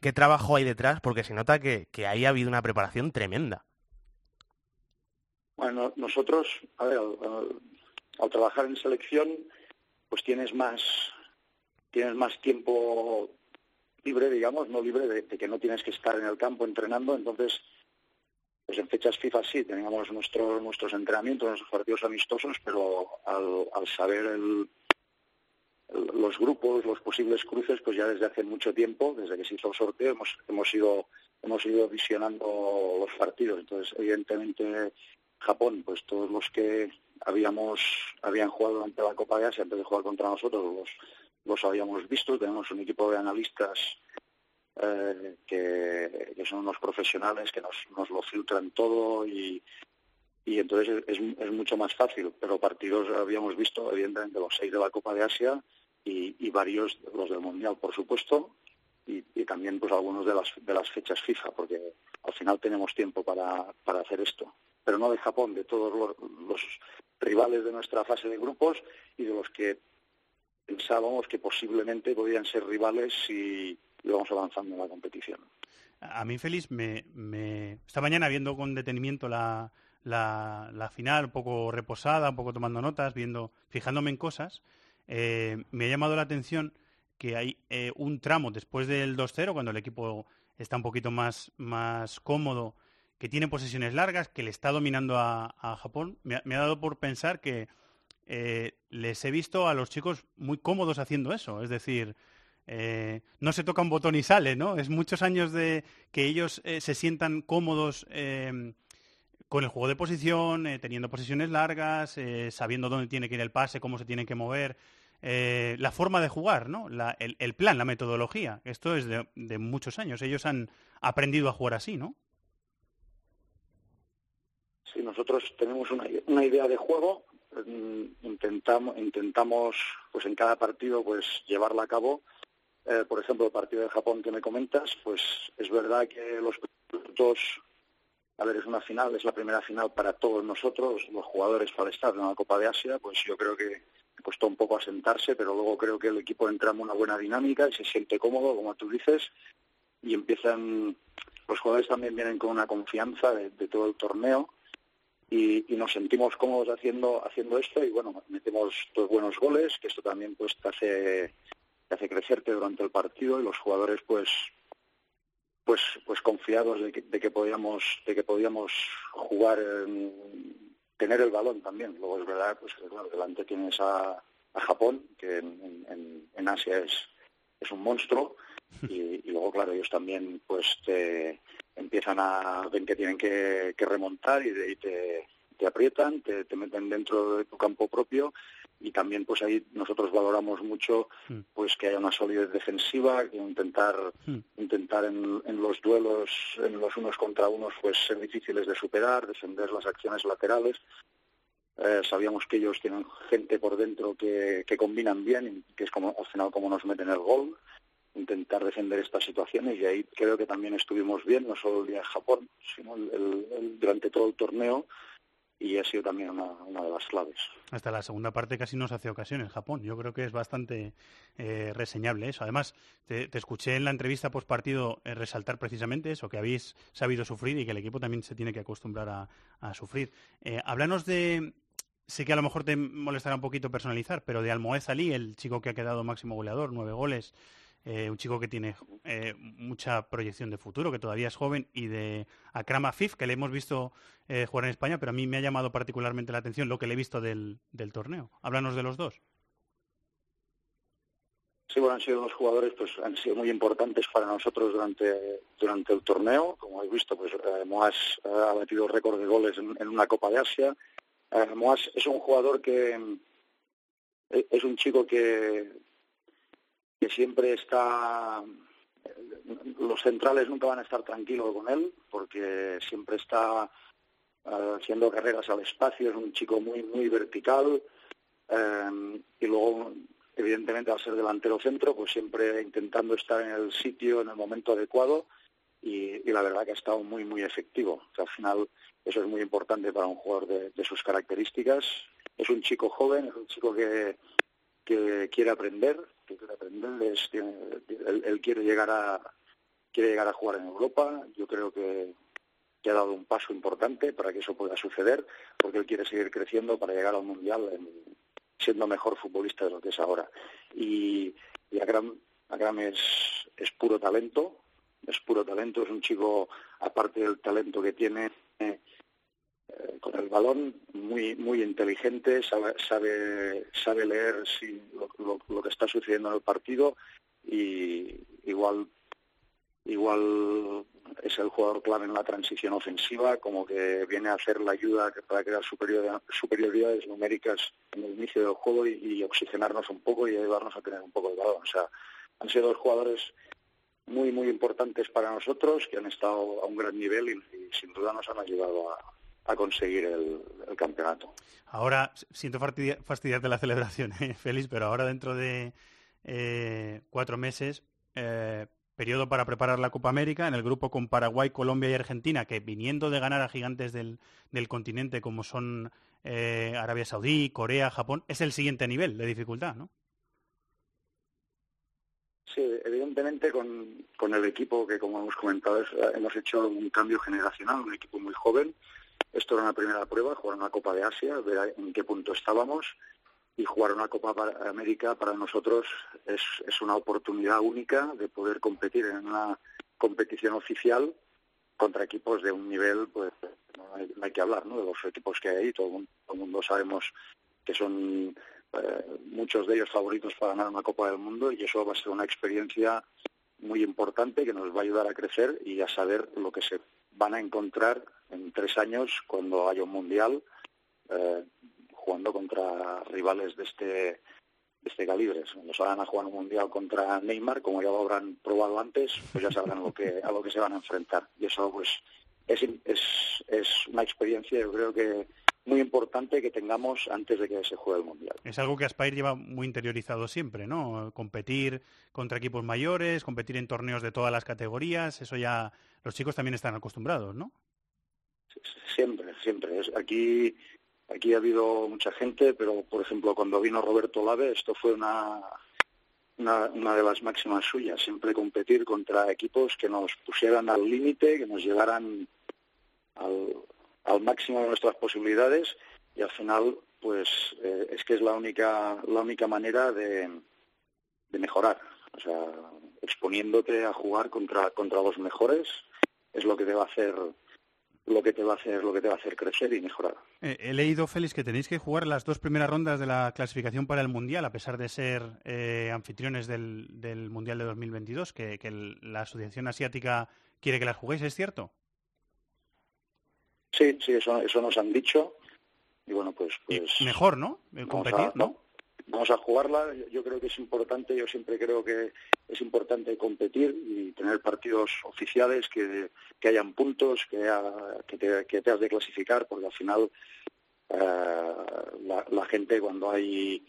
¿qué trabajo hay detrás? Porque se nota que, que ahí ha habido una preparación tremenda. Bueno, nosotros, a ver, al, trabajar en selección, pues tienes más tienes más tiempo libre, digamos, no libre de, que no tienes que estar en el campo entrenando, entonces pues en fechas FIFA sí, teníamos nuestros nuestros entrenamientos, nuestros partidos amistosos, pero al, saber los grupos, los posibles cruces, pues ya desde hace mucho tiempo, desde que se hizo el sorteo, hemos, hemos ido hemos ido visionando los partidos. Entonces, evidentemente, Japón, pues todos los que habíamos habían jugado durante la Copa de Asia antes de jugar contra nosotros, los, los habíamos visto. Tenemos un equipo de analistas eh, que, que son unos profesionales que nos, nos lo filtran todo y, y entonces es, es mucho más fácil. Pero partidos habíamos visto, evidentemente, los seis de la Copa de Asia y, y varios los del Mundial, por supuesto, y, y también pues algunos de las, de las fechas FIFA, porque al final tenemos tiempo para, para hacer esto. Pero no de Japón, de todos los, rivales de nuestra fase de grupos y de los que pensábamos que posiblemente podían ser rivales si íbamos avanzando en la competición. A mí, Félix, me, me... esta mañana viendo con detenimiento la, la, la final, un poco reposada, un poco tomando notas, viendo, fijándome en cosas, eh, me ha llamado la atención que hay eh, un tramo después del 2-0, cuando el equipo está un poquito más, más cómodo, que tiene posesiones largas, que le está dominando a, Japón. Me ha, dado por pensar que eh, les he visto a los chicos muy cómodos haciendo eso. Es decir, eh, no se toca un botón y sale, ¿no? Es muchos años de que ellos eh, se sientan cómodos eh, con el juego de posición, teniendo posiciones largas, sabiendo dónde tiene que ir el pase, cómo se tienen que mover, la forma de jugar, ¿no? El, plan, la metodología. Esto es de, muchos años. Ellos han aprendido a jugar así, ¿no? Sí, nosotros tenemos una, idea de juego, intentamos, intentamos, pues en cada partido, pues llevarla a cabo. Eh, por ejemplo, el partido de Japón que me comentas, pues es verdad que los dos, a ver, es una final, es la primera final para todos nosotros, los jugadores para estar en la Copa de Asia, pues yo creo que costó un poco asentarse, pero luego creo que el equipo entra en una buena dinámica y se siente cómodo, como tú dices, y empiezan, los jugadores también vienen con una confianza de todo el torneo y, y, nos sentimos cómodos haciendo, haciendo esto y bueno, metemos dos buenos goles, que esto también pues te hace te hace crecerte durante el partido y los jugadores pues pues pues confiados de que, de que podíamos de que podíamos jugar en, tener el balón también. Luego es verdad pues claro, delante tienes a, a Japón que en, en, en, Asia es es un monstruo y, y, luego claro ellos también pues te empiezan a ven que tienen que, que remontar y, y te, te aprietan te, te meten dentro de tu campo propio y también pues ahí nosotros valoramos mucho pues que haya una solidez defensiva que intentar mm. intentar en, en, los duelos en los unos contra unos pues ser difíciles de superar defender las acciones laterales. Eh, sabíamos que ellos tienen gente por dentro que, que combinan bien y que es como al final como nos meten el gol intentar defender estas situaciones y ahí creo que también estuvimos bien no solo el día de Japón sino el, durante todo el torneo y ha sido también una, una, de las claves. Hasta la segunda parte casi nos hace ocasiones Japón. Yo creo que es bastante eh, reseñable eso. Además, te, escuché en la entrevista post partido eh, resaltar precisamente eso, que habéis sabido sufrir y que el equipo también se tiene que acostumbrar a, a sufrir. Eh, háblanos de. Sé que a lo mejor te molestará un poquito personalizar, pero de Almoez Ali, el chico que ha quedado máximo goleador, nueve goles, eh, un chico que tiene eh, mucha proyección de futuro, que todavía es joven, y de Akram Afif, que le hemos visto eh, jugar en España, pero a mí me ha llamado particularmente la atención lo que le he visto del, del torneo. Háblanos de los dos. Sí, bueno, han sido dos jugadores, pues han sido muy importantes para nosotros durante durante el torneo. Como habéis visto, pues Moas ha batido récord de goles en, en, una Copa de Asia. Moas es un jugador que es un chico que que siempre está los centrales nunca van a estar tranquilos con él porque siempre está uh, haciendo carreras al espacio es un chico muy muy vertical um, y luego evidentemente al ser delantero centro pues siempre intentando estar en el sitio en el momento adecuado y, y la verdad que ha estado muy muy efectivo. O sea, al final eso es muy importante para un jugador de, de sus características. Es un chico joven es un chico que que quiere aprender, que quiere aprender, es, tiene, él, quiere llegar a quiere llegar a jugar en Europa. Yo creo que, que, ha dado un paso importante para que eso pueda suceder, porque él quiere seguir creciendo para llegar al mundial en, siendo mejor futbolista de lo que es ahora. Y, y Akram, Akram es, es puro talento, es puro talento, es un chico, aparte del talento que tiene eh, eh, con el balón, muy muy inteligente, sabe sabe, sabe leer lo, que está sucediendo en el partido y igual igual es el jugador clave en la transición ofensiva, como que viene a hacer la ayuda para crear superioridades numéricas en el inicio del juego y, y, oxigenarnos un poco y ayudarnos a tener un poco de balón. O sea, han sido dos jugadores muy, muy importantes para nosotros que han estado a un gran nivel y sin duda nos han ayudado a, a conseguir el, el, campeonato. Ahora, siento fastidiarte la celebración, ¿eh, Félix, pero ahora dentro de eh, cuatro meses eh, periodo para preparar la Copa América en el grupo con Paraguay, Colombia y Argentina, que viniendo de ganar a gigantes del, del continente como son eh, Arabia Saudí, Corea, Japón, es el siguiente nivel de dificultad, ¿no? Sí, evidentemente con, con el equipo que, como hemos comentado, es, hemos hecho un cambio generacional, un equipo muy joven. Esto era una primera prueba, jugar una Copa de Asia, ver en qué punto estábamos y jugar una Copa América para nosotros es, es una oportunidad única de poder competir en una competición oficial contra equipos de un nivel, pues no hay, que hablar, ¿no? De los equipos que hay ahí, todo el mundo, todo el mundo sabemos que son eh, muchos de ellos favoritos para ganar una Copa del Mundo y eso va a ser una experiencia muy importante que nos va a ayudar a crecer y a saber lo que se van a encontrar en tres años cuando haya un mundial eh, jugando contra rivales de este de este calibre. Cuando salgan a jugar un mundial contra Neymar, como ya lo habrán probado antes, pues ya sabrán lo que, a lo que se van a enfrentar. Y eso pues es, es, es una experiencia, yo creo que muy importante que tengamos antes de que se juegue el Mundial. Es algo que Aspire lleva muy interiorizado siempre, ¿no? Competir contra equipos mayores, competir en torneos de todas las categorías, eso ya los chicos también están acostumbrados, ¿no? Siempre, siempre. Aquí Aquí ha habido mucha gente, pero por ejemplo cuando vino Roberto Lave esto fue una, una, de las máximas suyas, siempre competir contra equipos que nos pusieran al límite, que nos llevaran al, máximo de nuestras posibilidades. Y al final pues eh, es que es la única la única manera de, de mejorar. O sea exponiéndote a jugar contra contra los mejores es lo que te hacer lo que te va a hacer lo que te va a hacer crecer y mejorar. Eh, he leído, Félix, que tenéis que jugar las dos primeras rondas de la clasificación para el Mundial, a pesar de ser eh, anfitriones del, del, Mundial de 2022, que, que el, la Asociación Asiática quiere que las juguéis, ¿es cierto? Sí, sí, eso, eso nos han dicho. Y bueno, pues... pues y mejor, ¿no? El competir, a, ¿no? Vamos a jugarla. Yo creo que es importante, yo siempre creo que es importante competir y tener partidos oficiales, que, que hayan puntos, que, que, te, que te has de clasificar, porque al final eh, la, la, gente cuando hay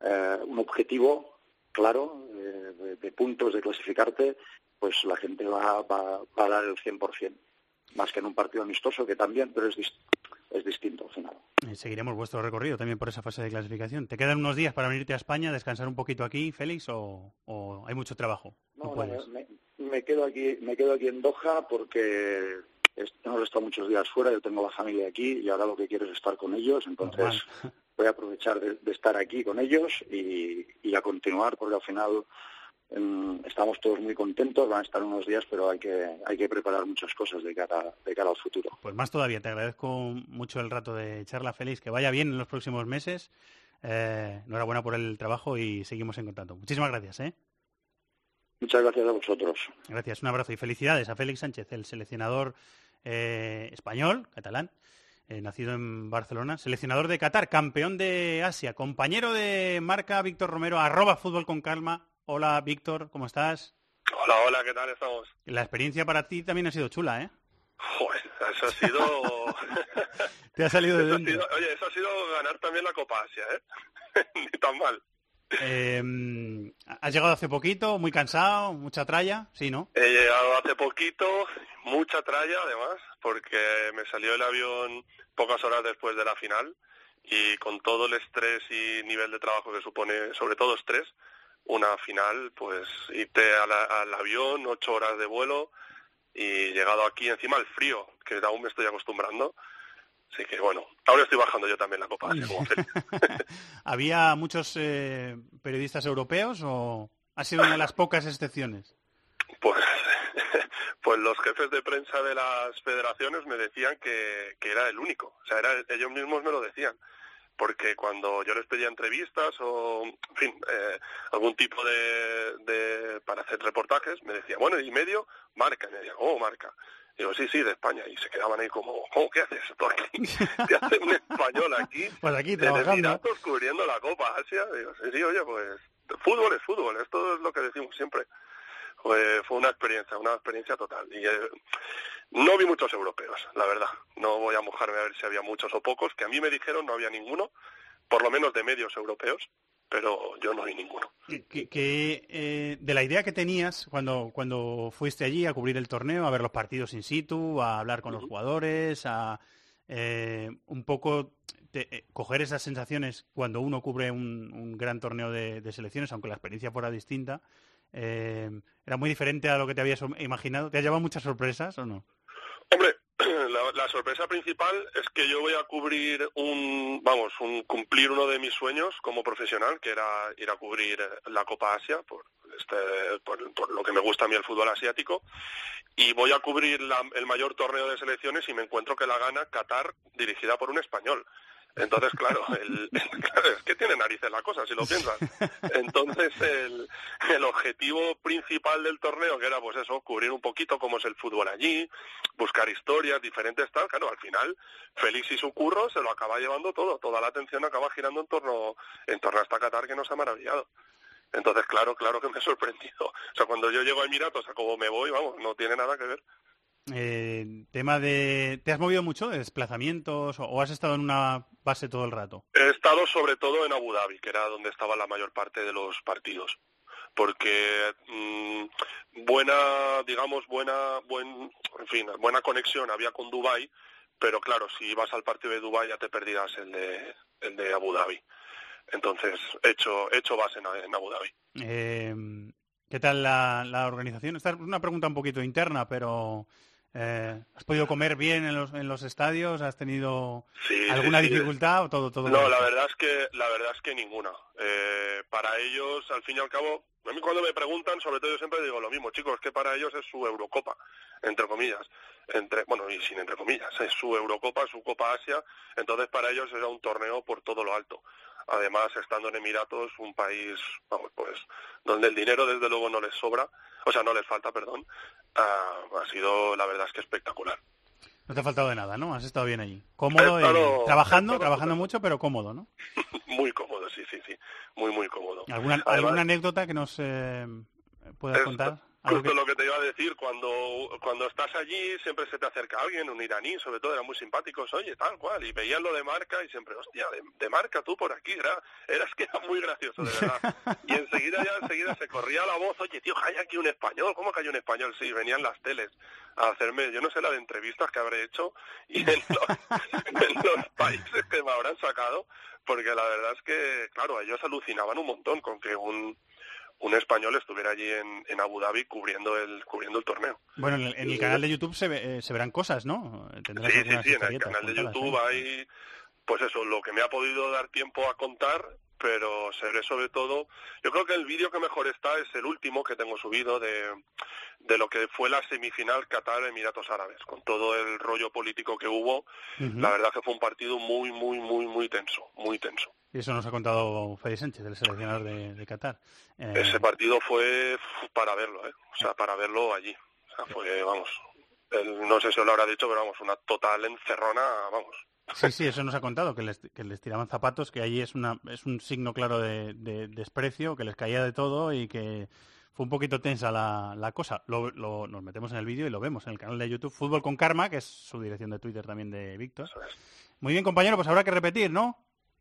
eh, un objetivo claro eh, de, de, puntos de clasificarte, pues la gente va, va, va a dar el 100%, más que en un partido amistoso, que también, pero es distinto es distinto al final. Seguiremos vuestro recorrido también por esa fase de clasificación. ¿Te quedan unos días para venirte a España, descansar un poquito aquí, Félix, o, o hay mucho trabajo? No, no me, me, quedo aquí, me quedo aquí en Doha porque hemos estado muchos días fuera, yo tengo la familia aquí y ahora lo que quiero es estar con ellos, entonces voy a aprovechar de, de, estar aquí con ellos y, y a continuar porque al final estamos todos muy contentos, van a estar unos días, pero hay que, hay que preparar muchas cosas de cara, de cara al futuro. Pues más todavía, te agradezco mucho el rato de charla, Félix, que vaya bien en los próximos meses. Eh, enhorabuena por el trabajo y seguimos en contacto. Muchísimas gracias. ¿eh? Muchas gracias a vosotros. Gracias, un abrazo y felicidades a Félix Sánchez, el seleccionador eh, español, catalán, eh, nacido en Barcelona, seleccionador de Qatar, campeón de Asia, compañero de marca Víctor Romero, arroba fútbol con calma, Hola, Víctor, ¿cómo estás? Hola, hola, ¿qué tal estamos? La experiencia para ti también ha sido chula, ¿eh? Joder, eso ha sido... Te ha salido de. Oye, eso ha sido ganar también la Copa Asia, ¿eh? Ni tan mal. Eh, ¿Has llegado hace poquito? ¿Muy cansado? ¿Mucha tralla? Sí, ¿no? He llegado hace poquito, mucha tralla además, porque me salió el avión pocas horas después de la final y con todo el estrés y nivel de trabajo que supone, sobre todo estrés, una final, pues irte al, al avión, ocho horas de vuelo y llegado aquí encima el frío, que aún me estoy acostumbrando. Así que bueno, ahora estoy bajando yo también la copa. ¿Había muchos eh, periodistas europeos o Ha sido una de las pocas excepciones. Pues, pues los jefes de prensa de las federaciones me decían que, que era el único. O sea, era, ellos mismos me lo decían. Porque cuando yo les pedía entrevistas o, en fin, eh, algún tipo de, de, para hacer reportajes, me decían, bueno, y medio, marca. Y me decían, oh, marca. Digo, sí, sí, de España. Y se quedaban ahí como, ¿cómo qué haces tú aquí? ¿Qué hace un español aquí? Pues aquí en trabajando. Emiratos cubriendo la Copa Asia. Digo, sí, sí, oye, pues fútbol es fútbol. Esto es lo que decimos siempre. Pues fue una experiencia, una experiencia total. Y eh, no vi muchos europeos, la verdad. No voy a mojarme a ver si había muchos o pocos, que a mí me dijeron no había ninguno, por lo menos de medios europeos, pero yo no vi ninguno. Que, que, eh, de la idea que tenías cuando, cuando fuiste allí a cubrir el torneo, a ver los partidos in situ, a hablar con los jugadores, a eh, un poco te, eh, coger esas sensaciones cuando uno cubre un, un gran torneo de, de, selecciones, aunque la experiencia fuera distinta, ¿era muy diferente a lo que te habías imaginado? ¿Te ha llevado muchas sorpresas o no? Hombre, la, sorpresa principal es que yo voy a cubrir un, vamos, un, cumplir uno de mis sueños como profesional, que era ir a cubrir la Copa Asia, por, este, por, lo que me gusta a mí el fútbol asiático, y voy a cubrir la, el mayor torneo de selecciones y me encuentro que la gana Qatar dirigida por un español. Entonces, claro, el, es que tiene narices la cosa, si lo piensas. objetivo principal del torneo, que era, pues eso, cubrir un poquito cómo es el fútbol allí, buscar historias diferentes, tal, claro, al final, Félix y su curro se lo acaba llevando todo, toda la atención acaba girando en torno, en torno a esta Qatar que nos ha maravillado. Entonces, claro, claro que me he sorprendido. O sea, cuando yo llego a Emiratos, a cómo me voy, vamos, no tiene nada que ver. Eh, tema de... ¿Te has movido mucho de desplazamientos o, o, has estado en una base todo el rato? He estado sobre todo en Abu Dhabi, que era donde estaba la mayor parte de los partidos. Porque mmm, buena, digamos, buena, buen, en fin, buena conexión había con Dubai, pero claro, si vas al partido de Dubai ya te perdías el de, el de Abu Dhabi. Entonces, he hecho, he hecho base en, en Abu Dhabi. Eh, ¿Qué tal la, la organización? Esta es una pregunta un poquito interna, pero eh, ¿Has podido comer bien en los, en los estadios? ¿Has tenido sí, alguna sí, sí. dificultad o todo todo? No, bien? la verdad es que la verdad es que ninguna. Eh, para ellos, al fin y al cabo, a mí cuando me preguntan, sobre todo yo siempre digo lo mismo, chicos, que para ellos es su Eurocopa, entre comillas, entre bueno y sin entre comillas, es su Eurocopa, su Copa Asia, entonces para ellos era un torneo por todo lo alto. Además, estando en Emiratos, un país, vamos, pues, donde el dinero desde luego no les sobra, o sea, no les falta, perdón, uh, ha sido, la verdad es que espectacular. No te ha faltado de nada, ¿no? Has estado bien allí. Cómodo, estado, trabajando, estado trabajando mucho, pero cómodo, ¿no? muy cómodo, sí, sí, sí. Muy, muy cómodo. ¿Alguna, Además, ¿alguna anécdota que nos eh, puedas contar? Justo lo que te iba a decir, cuando, cuando estás allí siempre se te acerca alguien, un iraní, sobre todo eran muy simpáticos, oye, tal cual, y veían lo de marca y siempre, hostia, de, de marca tú por aquí, era, eras que era muy gracioso, de verdad. Y enseguida ya enseguida se corría la voz, oye, tío, hay aquí un español, ¿cómo que hay un español? Sí, venían las teles a hacerme, yo no sé la de entrevistas que habré hecho y en los, en los países que me habrán sacado, porque la verdad es que, claro, ellos alucinaban un montón con que un un español estuviera allí en, en, Abu Dhabi cubriendo el cubriendo el torneo. Bueno, en el, en el canal de YouTube se, ve, eh, se, verán cosas, ¿no? Tendrás sí, sí, sí, en el canal de YouTube ¿eh? hay, pues eso, lo que me ha podido dar tiempo a contar, pero se ve sobre todo, yo creo que el vídeo que mejor está es el último que tengo subido de, de lo que fue la semifinal Qatar-Emiratos Árabes, con todo el rollo político que hubo, uh -huh. la verdad que fue un partido muy, muy, muy, muy tenso, muy tenso. Y eso nos ha contado Fede Sánchez, el seleccionador de, de Qatar. Eh... Ese partido fue para verlo, ¿eh? O sea, para verlo allí. O sea, fue, vamos, no sé si lo habrá dicho, pero vamos, una total encerrona, vamos. Sí, sí, eso nos ha contado, que les, que les tiraban zapatos, que allí es, una, es un signo claro de, de, desprecio, que les caía de todo y que fue un poquito tensa la, la cosa. Lo, lo, nos metemos en el vídeo y lo vemos en el canal de YouTube Fútbol con Karma, que es su dirección de Twitter también de Víctor. Muy bien, compañero, pues habrá que repetir, ¿no?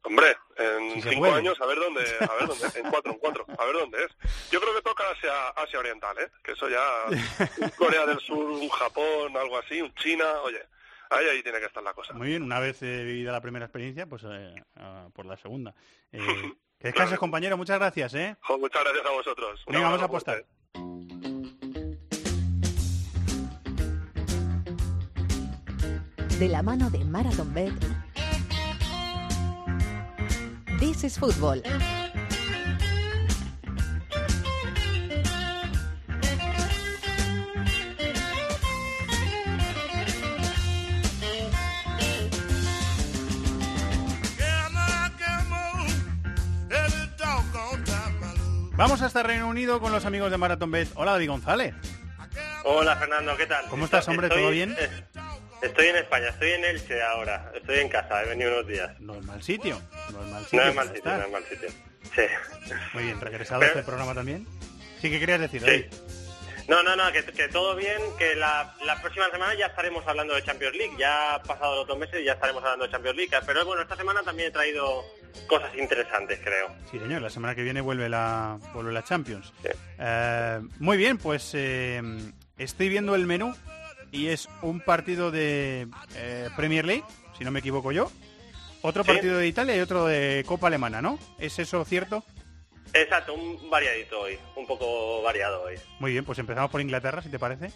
Hombre, en si cinco años, a ver dónde, a ver dónde, en cuatro, en cuatro, a ver dónde es. Yo creo que toca Asia, Asia Oriental, ¿eh? Que eso ya, un Corea del Sur, un Japón, algo así, un China, oye, ahí, ahí tiene que estar la cosa. Muy bien, una vez eh, vivida la primera experiencia, pues eh, uh, por la segunda. Eh, que descanses, compañero, muchas gracias, ¿eh? Jo, muchas gracias a vosotros. Venga, vamos a apostar. De la mano de Marathon Bet This is Fútbol. Vamos hasta Reino Unido con los amigos de Maratón Bet. Hola, David González. Hola, Fernando, ¿qué tal? ¿Cómo estás, hombre? ¿Todo bien? Eh, Estoy en España, estoy en Elche ahora. Estoy en casa, he venido unos días. No es mal sitio. No es mal sitio. No es mal sitio, no es mal sitio. Sí. Muy bien, regresado Pero- a este programa también. Sí, ¿qué querías decir, Sí. David? No, no, no, que, que todo bien, que la, la próxima semana ya estaremos hablando de Champions League. Ya ha pasado los dos meses y ya estaremos hablando de Champions League. Pero bueno, esta semana también he traído cosas interesantes, creo. Sí, señor, la semana que viene vuelve la, vuelve la Champions. Eh, muy bien, pues eh, estoy viendo el menú y es un partido de eh, Premier League, si no me equivoco yo, otro Sí. partido de Italia y otro de Copa Alemana, ¿no? ¿Es eso cierto? Exacto, un variadito hoy, un poco variado hoy. Muy bien, pues empezamos por Inglaterra, si te parece.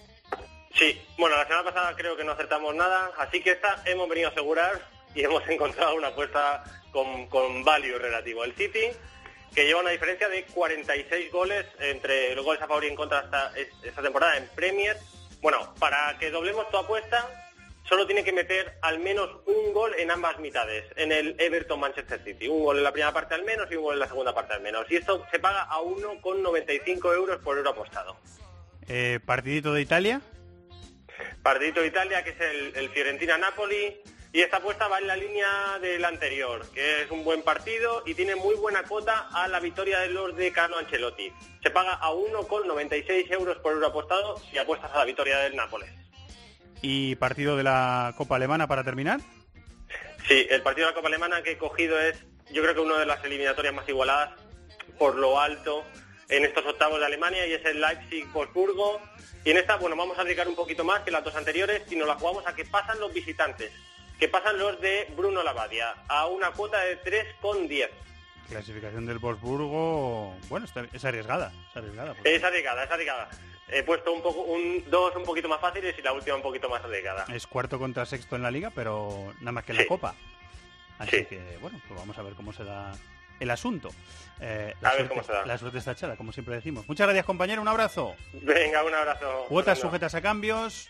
Sí, bueno, la semana pasada creo que no acertamos nada, así que esta hemos venido a asegurar y hemos encontrado una apuesta con, con value relativo. El City, que lleva una diferencia de 46 goles entre los goles a favor y en contra esta, es- esta temporada en Premier. Bueno, para que doblemos tu apuesta, solo tiene que meter al menos un gol en ambas mitades, en el Everton-Manchester City. Un gol en la primera parte al menos y un gol en la segunda parte al menos. Y esto se paga a 1,95 euros por euro apostado. Eh, partidito de Italia. Partidito de Italia, que es el, el Fiorentina-Napoli. Y esta apuesta va en la línea del anterior, que es un buen partido y tiene muy buena cuota a la victoria de los de Carlo Ancelotti. Se paga a 1,96 euros por euro apostado si apuestas a la victoria del Nápoles. Y partido de la Copa Alemana para terminar. Sí, el partido de la Copa Alemana que he cogido es, yo creo que una de las eliminatorias más igualadas por lo alto en estos octavos de Alemania y es el Leipzig-Wolfsburgo. Y en esta, bueno, vamos a dedicar un poquito más que las dos anteriores y nos la jugamos a que pasan los visitantes, que pasan los de Bruno Lavadia, a una cuota de 3,10. Clasificación del Wolfsburgo, bueno, está- es arriesgada. Es arriesgada porque Es arriesgada, es arriesgada. He puesto un poco, un, dos un poquito más fáciles y la última un poquito más arriesgada. es cuarto contra sexto en la liga, pero nada más que en la. Copa. Así Sí. que, bueno, pues vamos a ver cómo se da el asunto. Eh, A ver suerte, cómo se da. La suerte está echada, como siempre decimos. Muchas gracias, compañero. Un abrazo. Venga, un abrazo. Cuotas Fernando. sujetas a cambios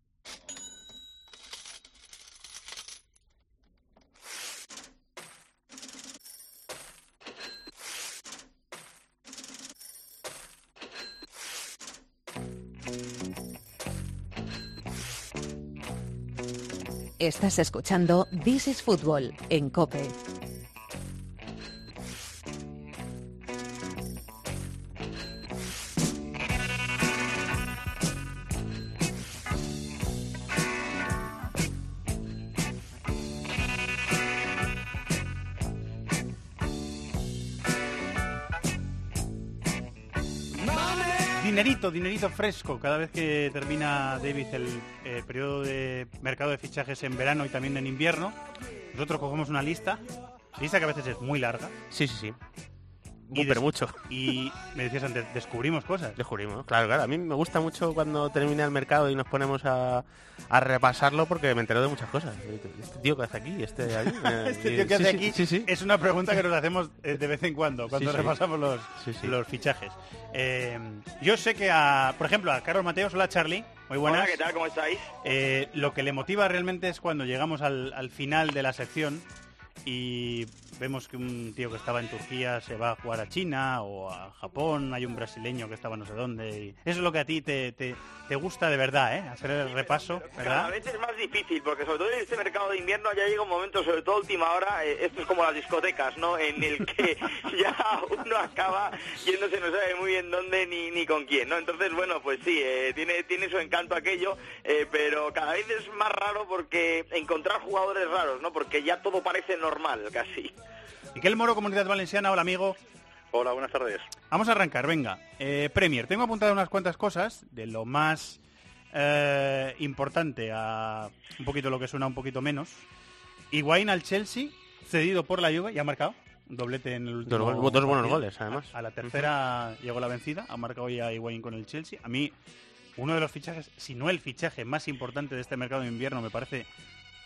Estás escuchando This is Football en Cope. Dinerito, dinerito fresco. Cada vez que termina David el eh, periodo de mercado de fichajes en verano y también en invierno, nosotros cogemos una lista, lista que a veces es muy larga. Sí, sí, sí. Y pero mucho. Y me decías antes, descubrimos cosas. Descubrimos, claro, claro. A mí me gusta mucho cuando termina el mercado y nos ponemos a, a repasarlo porque me entero de muchas cosas. Este tío que hace aquí, este de allí. eh, Este tío que sí, hace sí, aquí sí, sí. es una pregunta que nos hacemos eh, de vez en cuando, cuando Sí, sí. repasamos los, Sí, sí. los fichajes. Eh, yo sé que, a, por ejemplo, a Carlos Mateos, hola Charlie, muy buenas. Hola, ¿qué tal? ¿Cómo estáis? Eh, lo que le motiva realmente es cuando llegamos al, al final de la sección y vemos que un tío que estaba en Turquía se va a jugar a China o a Japón, hay un brasileño que estaba no sé dónde. y eso es lo que a ti te, te- te gusta de verdad, ¿eh? Hacer el repaso, Cada ¿verdad? vez es más difícil, porque sobre todo en este mercado de invierno ya llega un momento, sobre todo última hora, eh, esto es como las discotecas, ¿no? En el que ya uno acaba yéndose no sabe muy bien dónde ni, ni con quién, ¿no? Entonces, bueno, pues sí, eh, tiene, tiene su encanto aquello, eh, pero cada vez es más raro porque encontrar jugadores raros, ¿no? Porque ya todo parece normal, casi. Miquel Moro, Comunidad Valenciana, hola amigo. Hola, buenas tardes. Vamos a arrancar, venga. Eh, Premier, tengo apuntado unas cuantas cosas de lo más eh, importante a un poquito lo que suena un poquito menos. Higuaín al Chelsea, cedido por la Juve, ¿ya ha marcado? Un doblete en el último Dos, gol- dos buenos goles, además. A, a la tercera llegó la vencida, ha marcado ya Higuaín con el Chelsea. A mí, uno de los fichajes, si no el fichaje más importante de este mercado de invierno, me parece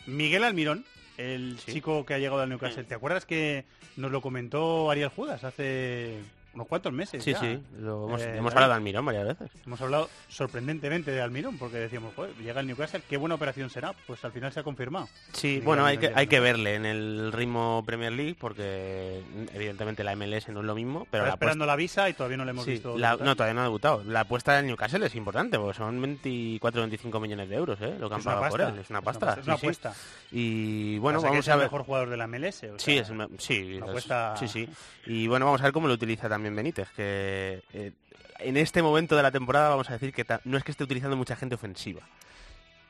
Miguel Almirón, el chico que ha llegado al Newcastle. ¿Te acuerdas que nos lo comentó Ariel Judas hace unos cuantos meses? Sí, ya? sí, lo hemos, Eh, hemos hablado de Almirón varias veces. Hemos hablado sorprendentemente de Almirón, porque decíamos, joder, llega el Newcastle, qué buena operación será. Pues al final se ha confirmado. Sí, bueno, hay que, hay que verle en el ritmo Premier League porque evidentemente la MLS no es lo mismo, pero la esperando la visa y todavía no le hemos Sí, visto. la- no, todavía no ha debutado. La apuesta del Newcastle es importante porque son 24-25 millones de euros, ¿eh? Lo que han una pagado por pasta, él. Es una es una pasta. pasta, es una sí, sí. apuesta. Y bueno, vamos es a el ver. mejor jugador de la MLS. o Sí, sea, es me- sí, una es- apuesta- sí, sí. Y bueno, vamos a ver cómo lo utiliza también Benítez, que eh, en este momento de la temporada vamos a decir que no es que esté utilizando mucha gente ofensiva.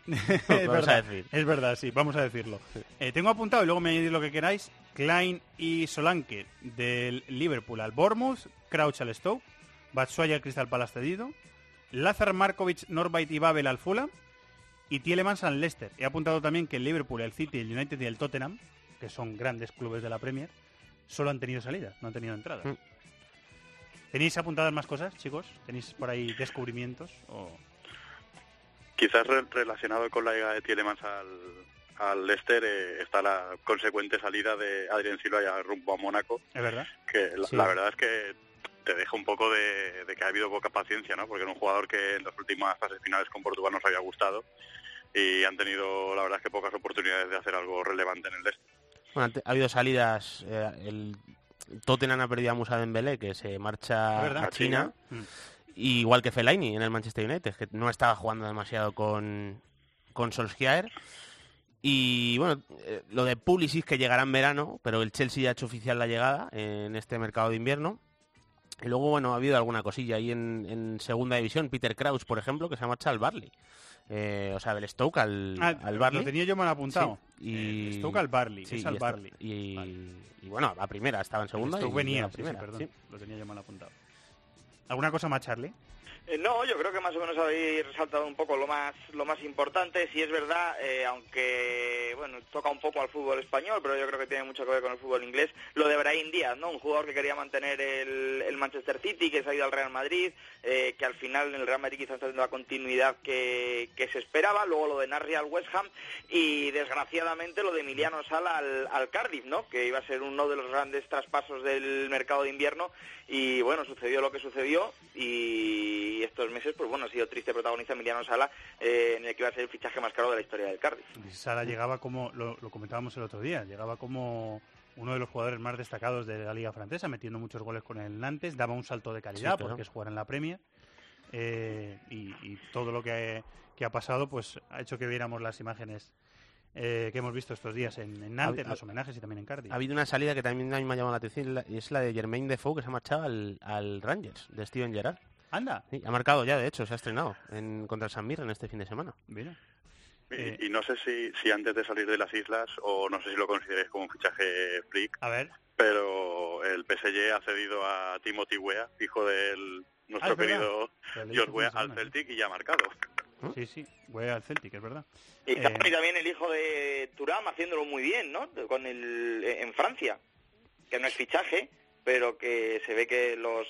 es, vamos verdad, a decir. es verdad, sí, vamos a decirlo. Eh, tengo apuntado y luego me añadís lo que queráis. Klein y Solanke del Liverpool al Bournemouth, Crouch al Stoke, Batshuayi al Crystal Palace cedido, Lazar Markovic, Norbait y Babel al Fulham y Tielemans al Leicester. He apuntado también que el Liverpool, el City, el United y el Tottenham, que son grandes clubes de la Premier, solo han tenido salidas, no han tenido entradas. Mm. ¿Tenéis apuntadas más cosas, chicos? ¿Tenéis por ahí descubrimientos? O... Quizás re- relacionado con la llegada de Tielemans al, al Leicester eh, está la consecuente salida de Adrien Silva ya rumbo a Mónaco, ¿Es verdad? que la, Sí. la verdad es que te deja un poco de, de que ha habido poca paciencia, ¿no? Porque era un jugador que en las últimas fases finales con Portugal nos había gustado y han tenido, la verdad es que pocas oportunidades de hacer algo relevante en el Leicester. Bueno, ha habido salidas. eh, el Tottenham ha perdido a Musa Dembélé, que se marcha verdad. a China. Mm. Y igual que Fellaini en el Manchester United, que no estaba jugando demasiado con, con Solskjaer. Y bueno, eh, lo de Pulisic que llegará en verano, pero el Chelsea ya ha hecho oficial la llegada en este mercado de invierno. Y luego, bueno, ha habido alguna cosilla ahí en, en segunda división. Peter Kraus, por ejemplo, que se ha marchado al Barley. Eh, o sea, del Stoke al, Ah, al Barley. Lo tenía yo mal apuntado. Sí, y... Eh, Stoke al Barley, Sí, es y al está- Barley. Y, y bueno, a primera, estaba en segunda. Stoke y venía, a sí, perdón. Lo tenía yo mal apuntado. ¿Alguna cosa más, Charlie? Eh, no, yo creo que más o menos habéis resaltado un poco lo más lo más importante. Si es verdad, eh, aunque bueno toca un poco al fútbol español, pero yo creo que tiene mucho que ver con el fútbol inglés. Lo de Brahim Díaz, ¿no? Un jugador que quería mantener el, el Manchester City, que se ha ido al Real Madrid, eh, que al final en el Real Madrid quizás está teniendo la continuidad que, que se esperaba. Luego lo de Narri al West Ham y desgraciadamente lo de Emiliano Sala al, al Cardiff, ¿no? Que iba a ser uno de los grandes traspasos del mercado de invierno y bueno, sucedió lo que sucedió y estos meses, pues bueno, ha sido triste protagonista Emiliano Sala eh, en el que iba a ser el fichaje más caro de la historia del Cardiff. Sara llegaba como, lo, lo comentábamos el otro día, llegaba como uno de los jugadores más destacados de la liga francesa, metiendo muchos goles con el Nantes, daba un salto de calidad Sí, claro. porque es jugar en la Premier eh, y, y todo lo que, que ha pasado pues ha hecho que viéramos las imágenes eh, que hemos visto estos días en, en Nantes, Ha- los homenajes y también en Cardiff. Ha habido una salida que también a mí me ha llamado la atención, y es la de Jermaine Defoe, que se ha marchado al, al Rangers, de Steven Gerrard. Anda. Sí, ha marcado ya, de hecho, se ha estrenado en, contra el San Mirren este fin de semana. Mira. Eh. Y, no sé si, si antes de salir de las islas, o no sé si lo consideréis como un fichaje freak, A ver. pero el PSG ha cedido a Timothy Weah, hijo del nuestro Ah, es verdad. querido George de al Celtic y ya ha marcado. Sí, sí, voy al Celtic, es verdad. Y, Eh, también el hijo de Turam haciéndolo muy bien, ¿no? Con el, en Francia, que no es fichaje, pero que se ve que los,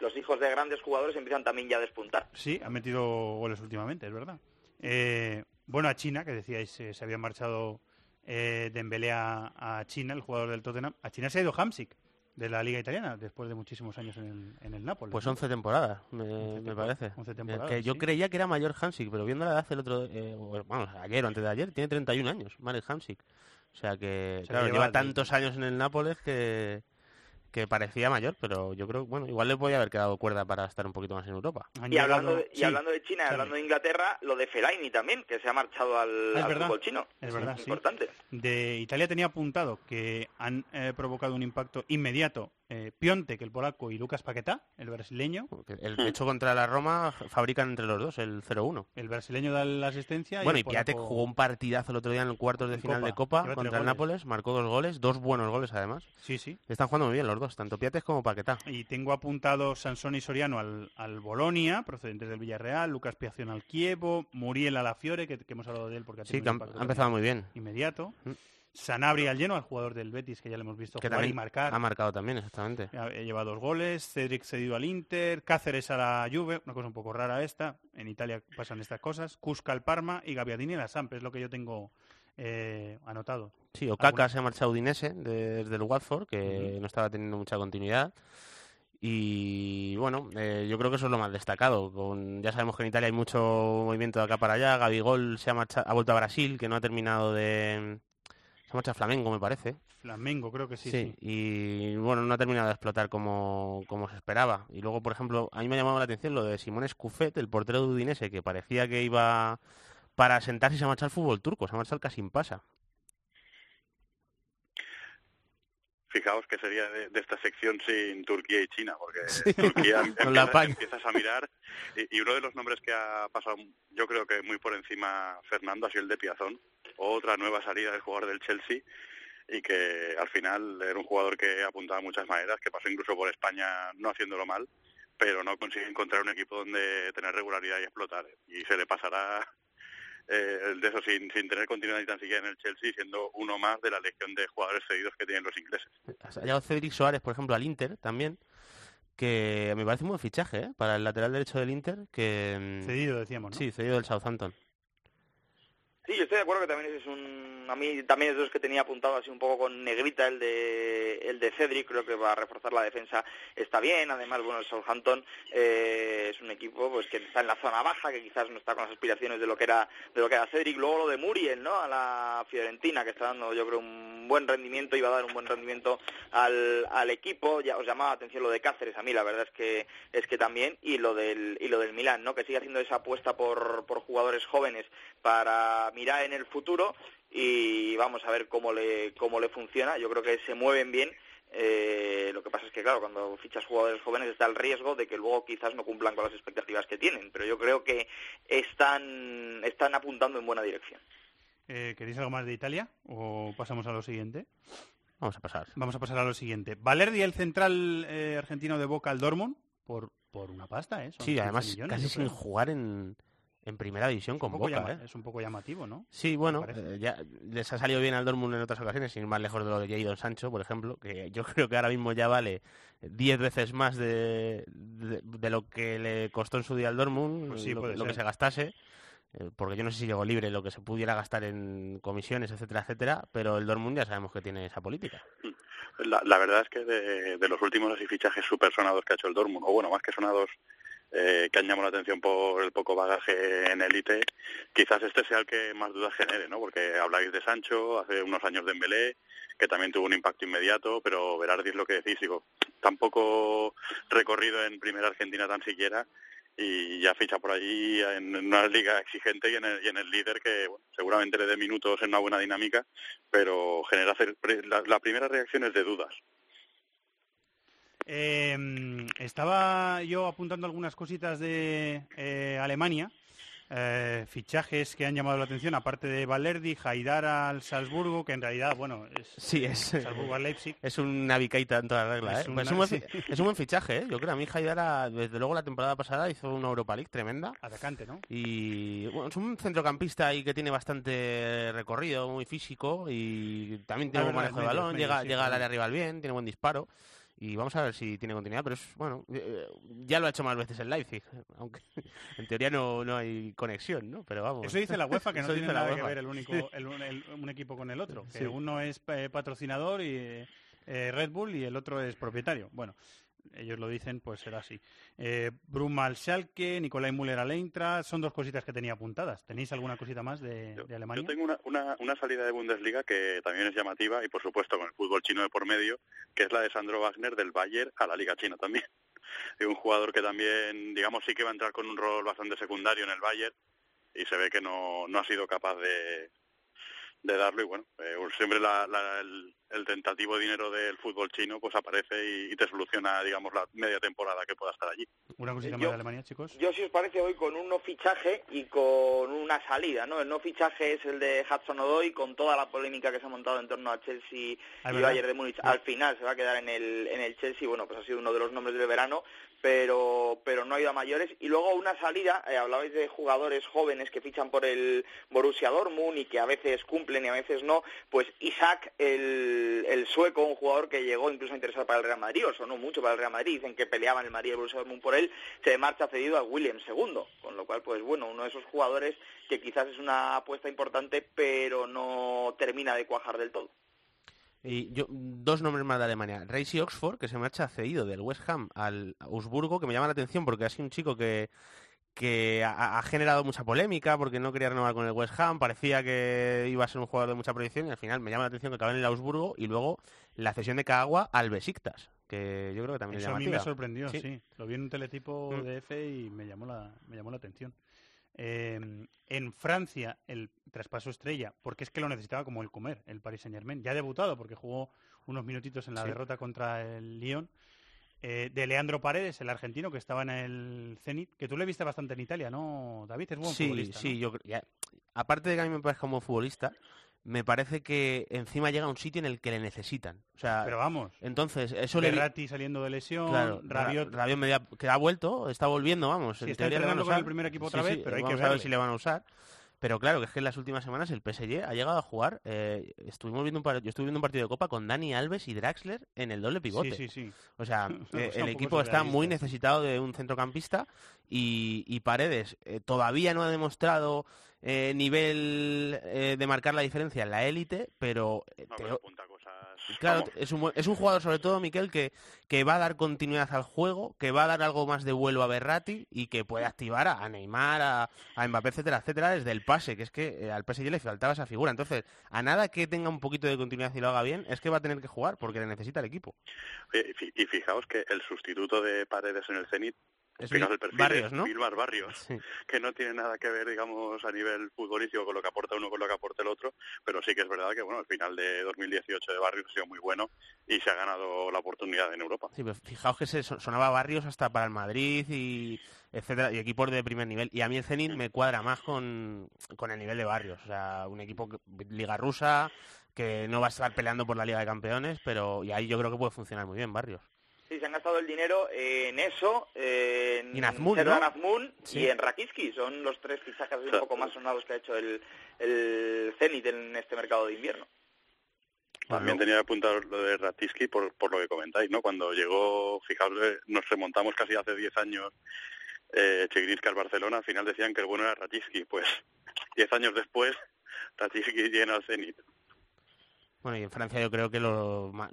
los hijos de grandes jugadores empiezan también ya a despuntar. Sí, ha metido goles últimamente, es verdad. Eh, bueno, a China, que decíais, eh, se había marchado eh, Dembélé a, a China, el jugador del Tottenham. A China se ha ido Hamsik, de la Liga Italiana, después de muchísimos años en el, en el Nápoles. Pues ¿no? 11 temporadas, me, me tempo- parece. 11 Eh, temporadas, que yo sí. creía que era mayor Hamsik, pero viendo la edad el otro, eh, o, vamos, ayer o antes de ayer, tiene 31 años, Marek Hamsik. O sea que, O sea, claro, que lleva, lleva tantos años en el Nápoles que, que parecía mayor, pero yo creo, bueno, igual le podía haber quedado cuerda para estar un poquito más en Europa. Y hablando, de, y hablando de China, hablando de Inglaterra, lo de Fellaini también, que se ha marchado al, Es al fútbol chino. Es verdad, sí. Importante. De Italia tenía apuntado que han eh, provocado un impacto inmediato eh, Piontek, el polaco, y Lucas Paquetá, el brasileño. El hecho contra la Roma fabrican entre los dos el 0-1. El brasileño da la asistencia. Bueno, y el Piatek polaco- jugó un partidazo el otro día en el cuartos de En final Copa. de Copa Lleva contra el. Nápoles, marcó dos goles, dos buenos goles además. Sí, sí. Están jugando muy bien los dos, tanto Piatek como Paquetá. Y tengo apuntado Sansón y Soriano al, al Bolonia, procedentes del Villarreal, Lucas Piación al Chievo, Muriel a la Fiore, que, que hemos hablado de él porque ha Sí, que ha, ha empezado muy bien. inmediato. Mm. Sanabria al lleno, al jugador del Betis, que ya le hemos visto Que jugar y marcar. ha marcado también, exactamente. Ha- Lleva dos goles, Cedric cedido al Inter, Cáceres a la Juve, una cosa un poco rara esta, en Italia pasan estas cosas, Cusca al Parma y Gaviadini a la Samp, es lo que yo tengo eh, anotado. Sí, Okaka se ha marchado Udinese desde el Watford, que no estaba teniendo mucha continuidad. Y bueno, eh, yo creo que eso es lo más destacado. Con, ya sabemos que en Italia hay mucho movimiento de acá para allá. Gabigol se ha, marcha- ha vuelto a Brasil, que no ha terminado de... Se ha marchado a Flamengo, me parece. Flamengo, creo que sí. Sí, sí. y bueno, no ha terminado de explotar como, como se esperaba. Y luego, por ejemplo, a mí me ha llamado la atención lo de Simón Escufet, el portero de Udinese, que parecía que iba para sentarse y se ha marchado al fútbol turco, se ha marchado al Casim Pasa. Fijaos que sería de, de esta sección sin Turquía y China, porque Sí, Turquía la empieza- empiezas a mirar y, y uno de los nombres que ha pasado, yo creo que muy por encima Fernando, ha sido el de Piazón, otra nueva salida del jugador del Chelsea y que al final era un jugador que apuntaba muchas maneras, que pasó incluso por España no haciéndolo mal, pero no consigue encontrar un equipo donde tener regularidad y explotar. Y se le pasará eh, de eso sin, sin tener continuidad ni tan siquiera en el Chelsea, siendo uno más de la legión de jugadores cedidos que tienen los ingleses. Ha llegado Cedric Soares, por ejemplo, al Inter también, que me parece un buen fichaje ¿eh? para el lateral derecho del Inter. que mm, Cedido, decíamos, ¿no? Sí, cedido del Southampton. Sí, yo estoy de acuerdo que también es un... A mí también es de los que tenía apuntado así un poco con negrita el de el de Cedric, creo que va a reforzar la defensa está bien, además, bueno, el Southampton eh, es un equipo pues que está en la zona baja, que quizás no está con las aspiraciones de lo que era de lo que era Cedric, luego lo de Muriel, ¿no? A la Fiorentina, que está dando yo creo un buen rendimiento va a dar un buen rendimiento al, al equipo, ya os llamaba la atención lo de Cáceres, a mí la verdad es que es que también, y lo del y lo del Milán, ¿no? Que sigue haciendo esa apuesta por, por jugadores jóvenes para mirar en el futuro y vamos a ver cómo le cómo le funciona. Yo creo que se mueven bien. Eh, lo que pasa es que, claro, cuando fichas jugadores jóvenes está el riesgo de que luego quizás no cumplan con las expectativas que tienen. Pero yo creo que están, están apuntando en buena dirección. Eh, ¿Queréis algo más de Italia o pasamos a lo siguiente? Vamos a pasar. Vamos a pasar a lo siguiente. Valerdi, el central eh, argentino de Boca al Dortmund, por, por una pasta, ¿eh? Son Sí, 15 además millones, casi sin jugar en, en primera división con Boca. llama- ¿eh? Es un poco llamativo, ¿no? Sí, bueno, eh, ya les ha salido bien al Dortmund en otras ocasiones, sin ir más lejos de lo de Jadon Sancho, por ejemplo, que yo creo que ahora mismo ya vale 10 veces más de, de, de lo que le costó en su día al Dortmund, Pues sí, lo, que- lo que ser. se gastase, eh, porque yo no sé si llegó libre lo que se pudiera gastar en comisiones, etcétera, etcétera, pero el Dortmund ya sabemos que tiene esa política. La, la verdad es que de, de los últimos así fichajes súper sonados que ha hecho el Dortmund, o bueno, más que sonados eh, que han llamado la atención por el poco bagaje en élite, quizás este sea el que más dudas genere, ¿no? Porque habláis de Sancho, hace unos años de Embelé, que también tuvo un impacto inmediato, pero Berardi es lo que decís, digo, tampoco recorrido en primera Argentina tan siquiera, y ya ficha por allí en una liga exigente y en el, y en el líder que bueno, seguramente le dé minutos en una buena dinámica, pero genera la, la primera reacción es de dudas. Eh, estaba yo apuntando algunas cositas de eh, Alemania, eh, fichajes que han llamado la atención, aparte de Valerdi, Haidar al Salzburgo, que en realidad, bueno, es Sí, es, Salzburgo al Leipzig. es una bicaita en toda regla, Es ¿eh? un- Pues es, un buen, es un fichaje, ¿eh? Yo creo, a mí Haidara, desde luego la temporada pasada hizo una Europa League tremenda. Atacante, ¿no? Y bueno, es un centrocampista ahí que tiene bastante recorrido, muy físico y también tiene Ah, buen manejo de balón, llega, sí, llega al área rival bien, tiene buen disparo. Y vamos a ver si tiene continuidad, pero es bueno, eh, ya lo ha hecho más veces en Leipzig, aunque en teoría no, no hay conexión, ¿no? Pero vamos. Eso dice la UEFA, que no tiene nada que ver el único, el- un- el- un equipo con el otro. Que Sí. uno es eh, patrocinador y eh, Red Bull y el otro es propietario. Bueno, ellos lo dicen, pues será así. Eh, Bruma al Schalke, Nicolai Müller al Eintracht, son dos cositas que tenía apuntadas. ¿Tenéis alguna cosita más de, de Alemania? Yo tengo una, una, una salida de Bundesliga que también es llamativa y por supuesto con el fútbol chino de por medio, que es la de Sandro Wagner del Bayern a la Liga China también. Y un jugador que también, digamos, sí que va a entrar con un rol bastante secundario en el Bayern y se ve que no, no ha sido capaz de, de darlo y bueno, eh, siempre la- la- el, el tentativo dinero del fútbol chino pues aparece y, y te soluciona, digamos, la media temporada que pueda estar allí. ¿Una cosita Yo- más de Alemania, chicos? Yo, si os parece, voy con un no fichaje y con una salida, ¿no? El no fichaje es el de Hudson Odoi, con toda la polémica que se ha montado en torno a Chelsea Ah, y. Bayern de Múnich. Al final se va a quedar en el, en el Chelsea, bueno, pues ha sido uno de los nombres del verano, pero pero no ha ido a mayores. Y luego una salida eh, hablabais de jugadores jóvenes que fichan por el Borussia Dortmund y que a veces cumplen y a veces no pues Isaac el, el sueco un jugador que llegó incluso a interesar para el Real Madrid o sonó mucho para el Real Madrid dicen que peleaban el Madrid y el Borussia Dortmund por él se marcha cedido a Williams segundo. Con lo cual pues bueno uno de esos jugadores que quizás es una apuesta importante pero no termina de cuajar del todo Y yo, dos nombres más de Alemania. Reisi Oxford, que se marcha cedido del West Ham al Augsburgo, que me llama la atención porque ha sido un chico que, que ha, ha generado mucha polémica porque no quería renovar con el West Ham, parecía que iba a ser un jugador de mucha proyección y al final me llama la atención que acaba en el Augsburgo y luego la cesión de Kagawa al Besiktas, que yo creo que también Eso es a mí me sorprendió, sí. Sí. Lo vi en un teletipo Mm. de F y me llamó la, me llamó la atención. Eh, en Francia, el traspaso estrella, porque es que lo necesitaba como el comer, el Paris Saint Germain. Ya ha debutado porque jugó unos minutitos en la Sí. derrota contra el Lyon. Eh, de Leandro Paredes, el argentino que estaba en el Zenit, que tú le viste bastante en Italia, ¿no, David? Es buen sí, futbolista. sí, ¿no? yo creo- ya, aparte de que a mí me parece como futbolista, me parece que encima llega a un sitio en el que le necesitan. O sea, Pero vamos, entonces eso le Berratti saliendo de lesión, Claro, Rabiot, Ra- Rabiot media- que ha vuelto, está volviendo, vamos. Sí, en está teoría van a el primer equipo Sí, otra vez, sí, pero hay que vamos a ver verle. si le van a usar. Pero claro, que es que en las últimas semanas el PSG ha llegado a jugar. eh, estuvimos viendo un par- yo estuve viendo un partido de Copa con Dani Alves y Draxler en el doble pivote. Sí, sí, sí. O sea, eh, el equipo está muy necesitado de un centrocampista y, y Paredes eh, todavía no ha demostrado eh, nivel eh, de marcar la diferencia en la élite, pero, eh, No, te- pero apunta cosas. Claro, es un, es un jugador sobre todo, Miquel, que, que va a dar continuidad al juego, que va a dar algo más de vuelo a Berratti y que puede activar a, a Neymar, a, a Mbappé, etcétera, etcétera, desde el pase, que es que eh, al PSG le faltaba esa figura. Entonces, a nada que tenga un poquito de continuidad y lo haga bien, es que va a tener que jugar porque le necesita el equipo. y fi- y fijaos que el sustituto de Paredes en el Zenit, Es el perfil, Barrios, ¿no? Barrios, Sí. que no tiene nada que ver, digamos, a nivel futbolístico con lo que aporta uno con lo que aporta el otro, pero sí que es verdad que, bueno, el final de 2018 de Barrios ha sido muy bueno y se ha ganado la oportunidad en Europa. Sí, pero fijaos que se son- sonaba Barrios hasta para el Madrid y etcétera, y equipos de primer nivel. Y a mí el Zenit me cuadra más con, con el nivel de Barrios. O sea, un equipo que- liga rusa que no va a estar peleando por la Liga de Campeones, pero y ahí yo creo que puede funcionar muy bien Barrios. Sí, se han gastado el dinero en eso, en Y en y en Rakitsky. Son los tres fichajes un poco más sonados que ha hecho el, el Zenit en este mercado de invierno. También tenía apuntado lo de Ratisky por, por lo que comentáis, ¿no? Cuando llegó, fijaos, eh, nos remontamos casi hace 10 años eh, Chigrinsky al Barcelona, al final decían que el bueno era Ratisky, pues 10 años después Ratisky llena al Zenit. Bueno, y en Francia yo creo que lo más,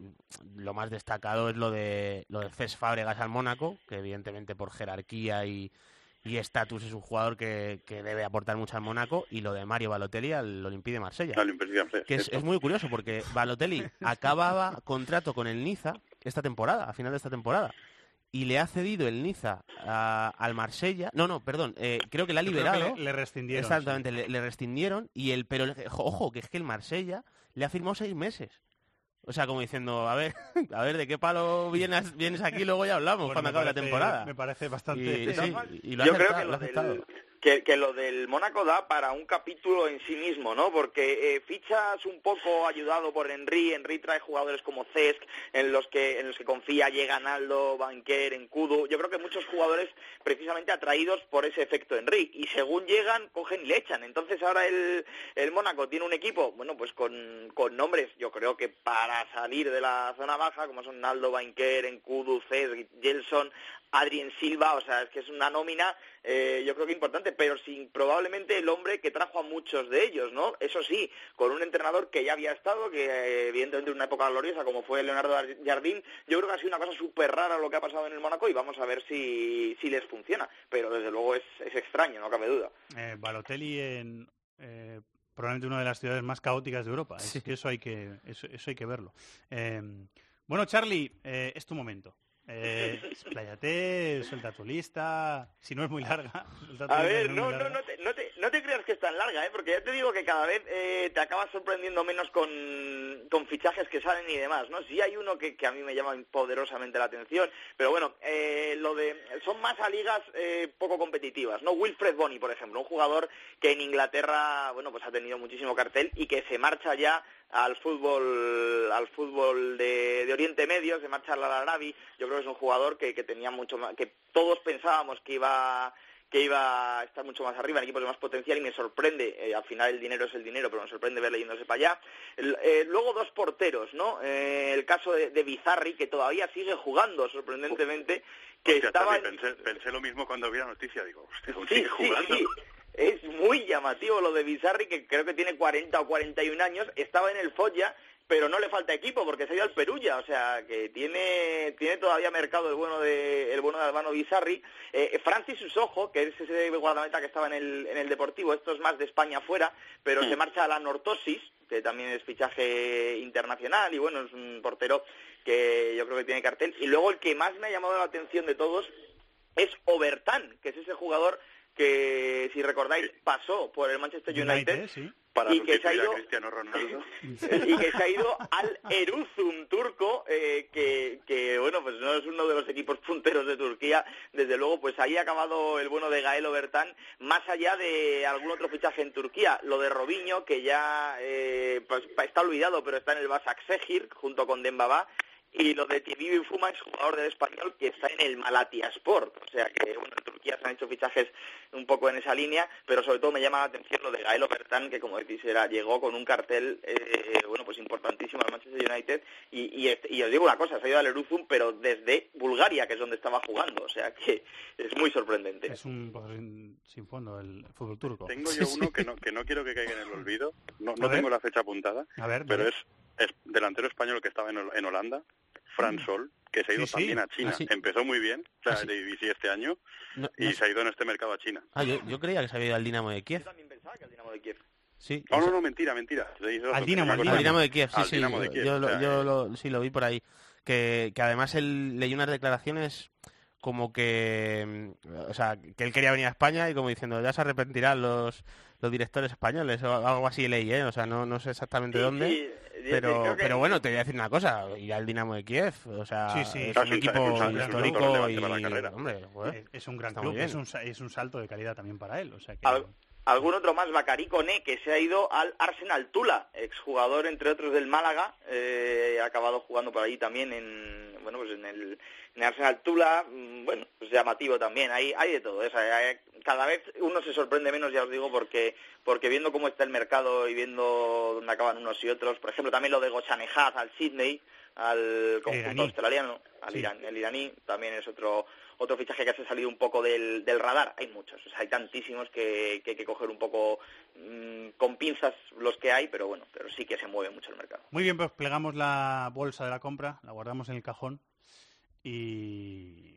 lo más destacado es lo de lo de Cesc Fábregas al Mónaco, que evidentemente por jerarquía y y estatus es un jugador que, que debe aportar mucho al Mónaco, y lo de Mario Balotelli al Olympique de Marsella. Marsella, Que es, es muy curioso porque Balotelli acababa contrato con el Niza esta temporada, a final de esta temporada. Y le ha cedido el Niza a- al Marsella. No, no, perdón. eh, creo que le ha liberado. le- le rescindieron, Exactamente, le, le rescindieron. Y el, pero, ojo, que es que el Marsella le ha firmado seis meses. O sea, como diciendo, a ver, a ver, ¿de qué palo vienes, vienes aquí? Luego ya hablamos Bueno, cuando acabe la temporada. me parece bastante- Y, sí, y lo ha Yo creo aceptado, que lo lo ha aceptado. del, que, lo del Mónaco da para un capítulo en sí mismo, ¿no? Porque eh, fichas un poco ayudado por Henry, Henry trae jugadores como Cesc, en los que en los que confía, llega Naldo, Banquer, Encudo. Yo creo que muchos jugadores precisamente atraídos por ese efecto Henry y según llegan cogen y le echan. Entonces ahora el, el Mónaco tiene un equipo, bueno, pues con, con nombres, yo creo que para salir de la zona baja, como son Naldo, Banquer, Encudo, Cesc, Gelson, Adrien Silva, o sea, es que es una nómina, eh, yo creo que importante, pero sin probablemente el hombre que trajo a muchos de ellos, ¿no? Eso sí, con un entrenador que ya había estado, que eh, evidentemente en una época gloriosa como fue Leonardo Jardín, yo creo que ha sido una cosa súper rara lo que ha pasado en el Mónaco y vamos a ver si, si les funciona, pero desde luego es, es extraño, no cabe duda. Eh, Balotelli en eh, probablemente una de las ciudades más caóticas de Europa. Es que eso hay que eso, eso hay que verlo. Eh, bueno, Charlie, eh, es tu momento. Eh, expláyate, suelta tu lista. Si no es muy larga, A ver, no, no, no, te, no te, no te creas que es tan larga, ¿eh? porque ya te digo que cada vez eh, te acabas sorprendiendo menos con, con fichajes que salen y demás, ¿no? Sí hay uno que, que a mí me llama poderosamente la atención, pero bueno, eh, lo de son más a ligas eh, poco competitivas, ¿no? Wilfred Bonney, por ejemplo, un jugador que en Inglaterra, bueno, pues ha tenido muchísimo cartel y que se marcha ya al fútbol al fútbol de, de Oriente Medio, se marcha al Arabi, yo creo que es un jugador que, que tenía mucho más, que todos pensábamos que iba que iba a estar mucho más arriba en equipos de más potencial y me sorprende, eh, al final el dinero es el dinero, pero me sorprende verle yéndose para allá. El- eh, luego dos porteros, ¿no? Eh, el caso de, de Bizarri, que todavía sigue jugando, sorprendentemente, que Hostia, estaba... Pensé, pensé lo mismo cuando vi la noticia, digo, hostia, Sí, sigue sí, jugando. sí. Es muy llamativo lo de Bizarri, que creo que tiene 40 o 41 años, estaba en el Foggia, pero no le falta equipo porque se ha ido al Perugia, o sea que tiene tiene todavía mercado el bueno de el bueno de Albano Bizarri. Eh, Francis Usojo, que es ese guardameta que estaba en el, en el Deportivo, esto es más de España fuera, pero se marcha a la Nortosis, que también es fichaje internacional y bueno, es un portero que yo creo que tiene cartel. Y luego el que más me ha llamado la atención de todos es Obertan, que es ese jugador que, si recordáis, pasó por el Manchester United, Para y que se ha ido Cristiano Ronaldo. y que se ha ido al Eruzum turco, eh, que, que, bueno, pues no es uno de los equipos punteros de Turquía. Desde luego, pues ahí ha acabado el bueno de Gael Obertán, más allá de algún otro fichaje en Turquía. Lo de Robinho, que ya eh, pues, está olvidado, pero está en el Basaksehir, junto con Dembaba. Y lo de Tibibi Fuma es jugador del español que está en el Malatya Sport. O sea que, bueno, en Turquía se han hecho fichajes un poco en esa línea, pero sobre todo me llama la atención lo de Gael Obertán, que como decís, era, llegó con un cartel, eh, bueno, pues importantísimo al Manchester United. Y, y, y os digo una cosa, se ha ido al Eruzum, pero desde Bulgaria, que es donde estaba jugando. O sea que es muy sorprendente. Es un sin, sin fondo el fútbol turco. Tengo yo uno que no, que no quiero que caiga en el olvido. No, no tengo la fecha apuntada, A ver, pero es, es delantero español que estaba en, en Holanda, Fran Sol, que se ha ido Sí, sí. también a China. Ah, sí. Empezó muy bien, o sea, Ah, de este año, No- y no se ha ido en este mercado a China. Ah, yo, yo creía que se había ido al Dinamo de Kiev. Sí. No, no, no, mentira, mentira. Se hizo- Al Dinamo, al Dinamo de Kiev, sí, Al sí. Dinamo de yo- Kiev, yo, o lo, sea, yo eh, lo- sí lo vi por ahí. Que, que además él leí unas declaraciones como que, mm, o sea, que él quería venir a España y como diciendo, ya se arrepentirán los, los directores españoles o algo así leí, ¿eh? O sea, no, no sé exactamente Sí, dónde. sí, pero, creo que- pero bueno, te voy a decir una cosa, ir al Dinamo de Kiev, o sea, Sí, sí. es un equipo es un salto histórico y, para la carrera. hombre, joder, Eh, es un gran club, es un, sa- es un salto de calidad también para él. O sea que... Al- algún otro más, Bakary Koné, que se ha ido al Arsenal Tula, exjugador entre otros del Málaga, eh, ha acabado jugando por ahí también en bueno pues en el, en Arsenal Tula, mm, bueno, pues llamativo también, hay, hay de todo. O sea, hay- cada vez uno se sorprende menos, ya os digo, porque porque viendo cómo está el mercado y viendo dónde acaban unos y otros, por ejemplo, también lo de Gochanejad al Sydney, al conjunto iraní. australiano, al Sí. Irán, el iraní, también es otro otro fichaje que se ha salido un poco del, del radar. Hay muchos, o sea, hay tantísimos que, que hay que coger un poco mm, con pinzas los que hay, pero bueno, pero sí que se mueve mucho el mercado. Muy bien, pues plegamos la bolsa de la compra, la guardamos en el cajón y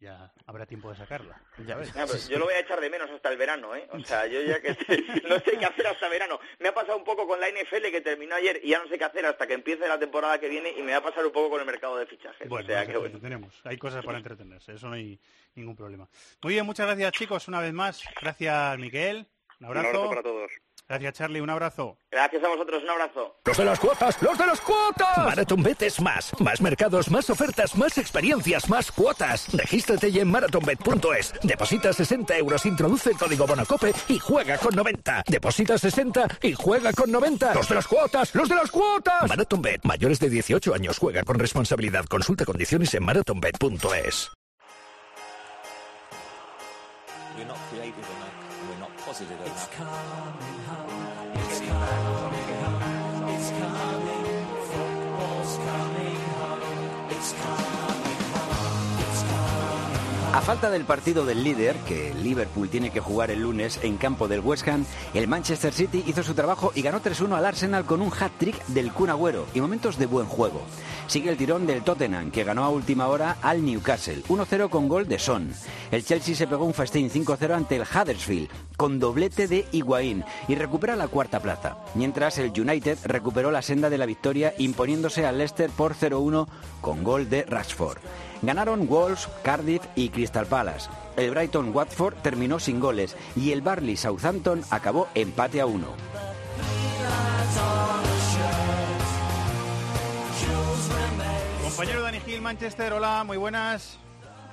ya habrá tiempo de sacarla. Ya ves. Yo lo voy a echar de menos hasta el verano, ¿eh? O sea, yo ya que no sé qué hacer hasta verano. Me ha pasado un poco con la NFL que terminó ayer y ya no sé qué hacer hasta que empiece la temporada que viene y me va a pasar un poco con el mercado de fichajes. Bueno, o sea, que bueno. entretenemos. Hay cosas para entretenerse, eso no hay ningún problema. Muy bien, muchas gracias chicos, una vez más. Gracias Miquel, un abrazo. Un abrazo para todos. Gracias Charlie, un abrazo. Gracias a vosotros, un abrazo. ¡Los de las cuotas! ¡Los de las cuotas! MarathonBet es más. Más mercados, más ofertas, más experiencias, más cuotas. Regístrate ya en marathonbet.es. Deposita 60 euros, introduce el código Bonacope y juega con 90. Deposita 60 y juega con 90. ¡Los de las cuotas! ¡Los de las cuotas! MarathonBet. Mayores de 18 años. Juega con responsabilidad. Consulta condiciones en marathonbet.es. positive. It's coming home. A falta del partido del líder, que Liverpool tiene que jugar el lunes en campo del West Ham, el Manchester City hizo su trabajo y ganó 3-1 al Arsenal con un hat-trick del Kun Agüero y momentos de buen juego. Sigue el tirón del Tottenham, que ganó a última hora al Newcastle, 1-0 con gol de Son. El Chelsea se pegó un festín 5-0 ante el Huddersfield, con doblete de Higuaín, y recupera la cuarta plaza. Mientras el United recuperó la senda de la victoria imponiéndose al Leicester por 0-1 con gol de Rashford. Ganaron Wolves, Cardiff y Crystal Palace. El Brighton Watford terminó sin goles y el Barley Southampton acabó empate a uno. Compañero Dani Gil, Manchester, hola, muy buenas.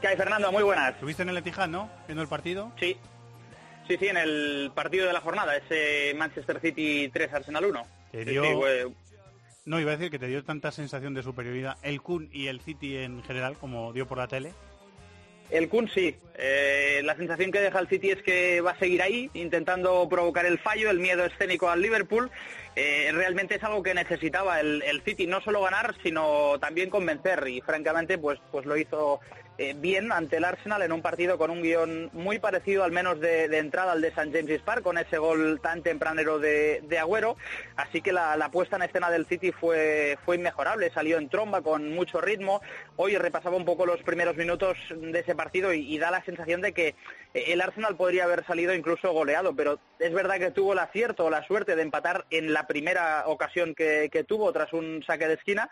¿Qué hay, Fernando? Muy buenas. ¿Estuviste en el Etihad, no? Viendo el partido. Sí. Sí, sí, en el partido de la jornada, ese Manchester City 3 Arsenal 1. Te Sí, dio- sí, No, iba a decir que te dio tanta sensación de superioridad el Kun y el City en general, como dio por la tele. El Kun sí. Eh, la sensación que deja el City es que va a seguir ahí, intentando provocar el fallo, el miedo escénico al Liverpool. Eh, realmente es algo que necesitaba el, City, no solo ganar, sino también convencer. Y francamente, pues, pues lo hizo eh, bien ante el Arsenal en un partido con un guion muy parecido, al menos de, de entrada al de St. James's Park, con ese gol tan tempranero de, de Agüero. Así que la, puesta en escena del City fue, fue inmejorable, salió en tromba con mucho ritmo. Hoy repasaba un poco los primeros minutos de ese partido y, y da la sensación de que el Arsenal podría haber salido incluso goleado, pero es verdad que tuvo el acierto o la suerte de empatar en la primera ocasión que, que tuvo tras un saque de esquina.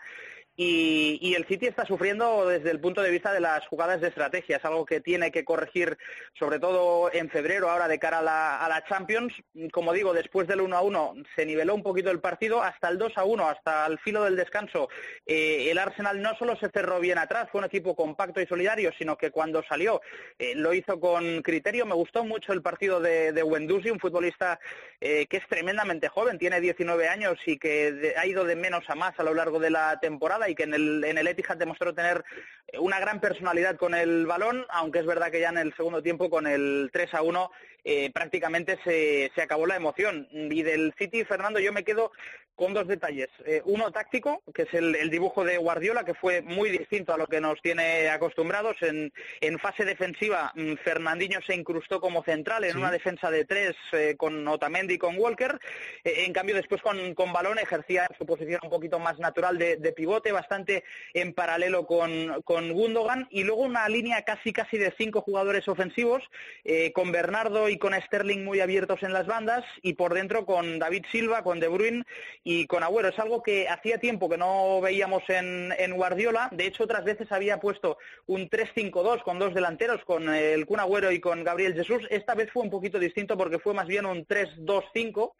Y, el City está sufriendo desde el punto de vista de las jugadas de estrategia. Es algo que tiene que corregir, sobre todo en febrero, ahora de cara a la, a la Champions. Como digo, después del 1 a 1 se niveló un poquito el partido. Hasta el 2 a 1, hasta el filo del descanso, eh, el Arsenal no solo se cerró bien atrás, fue un equipo compacto y solidario, sino que cuando salió eh, lo hizo con criterio. Me gustó mucho el partido de, de Wendusi, un futbolista eh, que es tremendamente joven, tiene 19 años y que ha ido de menos a más a lo largo de la temporada y que en el, en el Etihad demostró tener eh, una gran personalidad con el balón, aunque es verdad que ya en el segundo tiempo con el 3 a 1 eh, prácticamente se, se acabó la emoción. Y del City, Fernando, yo me quedo con dos detalles. Eh, uno táctico, que es el, el dibujo de Guardiola, que fue muy distinto a lo que nos tiene acostumbrados. En, en fase defensiva, mm, Fernandinho se incrustó como central en Sí. una defensa de tres eh, con Otamendi y con Walker. En cambio, después con, con balón ejercía su posición un poquito más natural de, de pivote, bastante en paralelo con, con Gundogan. Y luego una línea casi casi de cinco jugadores ofensivos, eh, con Bernardo y con Sterling muy abiertos en las bandas, y por dentro con David Silva, con De Bruyne y con Agüero. Es algo que hacía tiempo que no veíamos en, en Guardiola. De hecho, otras veces había puesto un 3-5-2 con dos delanteros, con el Kun Agüero y con Gabriel Jesús. Esta vez fue un poquito distinto porque fue más bien un 3-2-5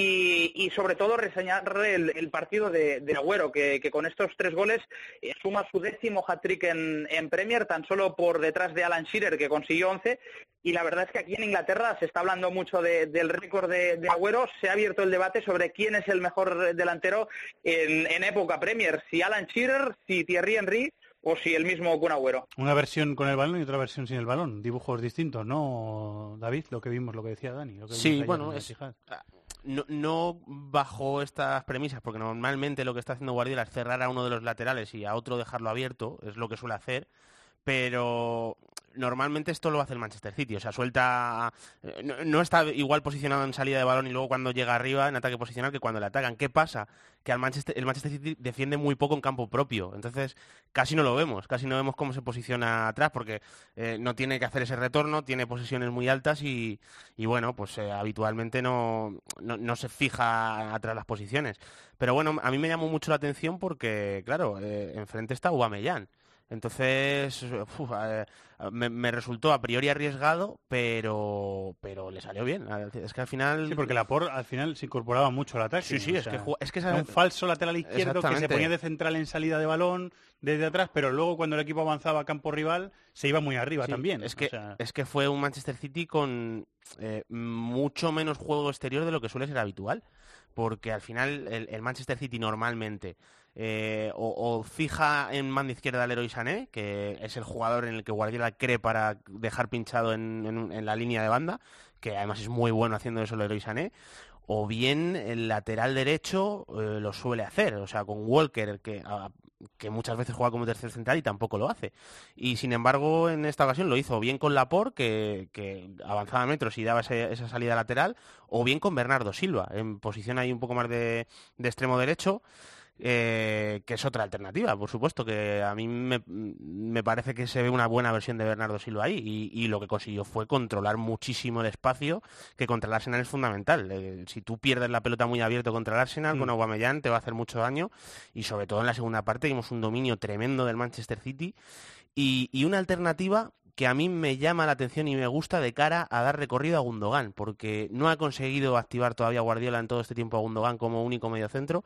y, sobre todo reseñar el, partido de, Agüero, que, que con estos tres goles eh, suma su décimo hat-trick en, en Premier, tan solo por detrás de Alan Shearer, que consiguió 11. Y la verdad es que aquí en Inglaterra se está hablando mucho de- del récord de, de Agüero. Se ha abierto el debate sobre quién es el mejor delantero en, en época Premier, si Alan Shearer, si Thierry Henry o si el mismo Kun Agüero. Una versión con el balón y otra versión sin el balón. Dibujos distintos, ¿no, David? Lo que vimos, lo que decía Dani. lo que vimos Sí, bueno, es- Etihad. no, no bajo estas premisas, porque normalmente lo que está haciendo Guardiola es cerrar a uno de los laterales y a otro dejarlo abierto, es lo que suele hacer, pero normalmente esto lo hace el Manchester City, o sea, suelta, eh, no, está igual posicionado en salida de balón y luego cuando llega arriba en ataque posicional que cuando le atacan. ¿Qué pasa? Que al Manchester, el Manchester City defiende muy poco en campo propio, entonces casi no lo vemos, casi no vemos cómo se posiciona atrás porque eh, no tiene que hacer ese retorno, tiene posesiones muy altas y, y bueno, pues eh, habitualmente no, no, se fija atrás las posiciones. Pero bueno, a mí me llamó mucho la atención porque, claro, enfrente está Aubameyang. Entonces, uf, eh, me, me resultó a priori arriesgado, pero pero le salió bien. Es que al final... Sí, porque Laporte al final se incorporaba mucho al ataque. Sí, sí, es sea, que es que era un falso lateral izquierdo que se ponía de central en salida de balón desde atrás, pero luego cuando el equipo avanzaba a campo rival se iba muy arriba Sí, también. Es o que, sea, es que fue un Manchester City con eh, mucho menos juego exterior de lo que suele ser habitual. Porque al final el, Manchester City normalmente eh, o, fija en mano izquierda al Leroy Sané, que es el jugador en el que Guardiola cree para dejar pinchado en, la línea de banda, que además es muy bueno haciendo eso el Leroy Sané, o bien el lateral derecho eh, lo suele hacer, o sea, con Walker, que, que muchas veces juega como tercer central y tampoco lo hace. Y sin embargo, en esta ocasión lo hizo bien con Laporte, que, que avanzaba metros y daba ese- esa salida lateral, o bien con Bernardo Silva, en posición ahí un poco más de, de extremo derecho. Eh, que es otra alternativa, por supuesto, que a mí me, me parece que se ve una buena versión de Bernardo Silva ahí y, y lo que consiguió fue controlar muchísimo el espacio, que contra el Arsenal es fundamental. Eh, si tú pierdes la pelota muy abierto contra el Arsenal, Mm. con Aubameyang te va a hacer mucho daño y sobre todo en la segunda parte vimos un dominio tremendo del Manchester City y, y una alternativa que a mí me llama la atención y me gusta de cara a dar recorrido a Gundogan, porque no ha conseguido activar todavía Guardiola en todo este tiempo a Gundogan como único mediocentro,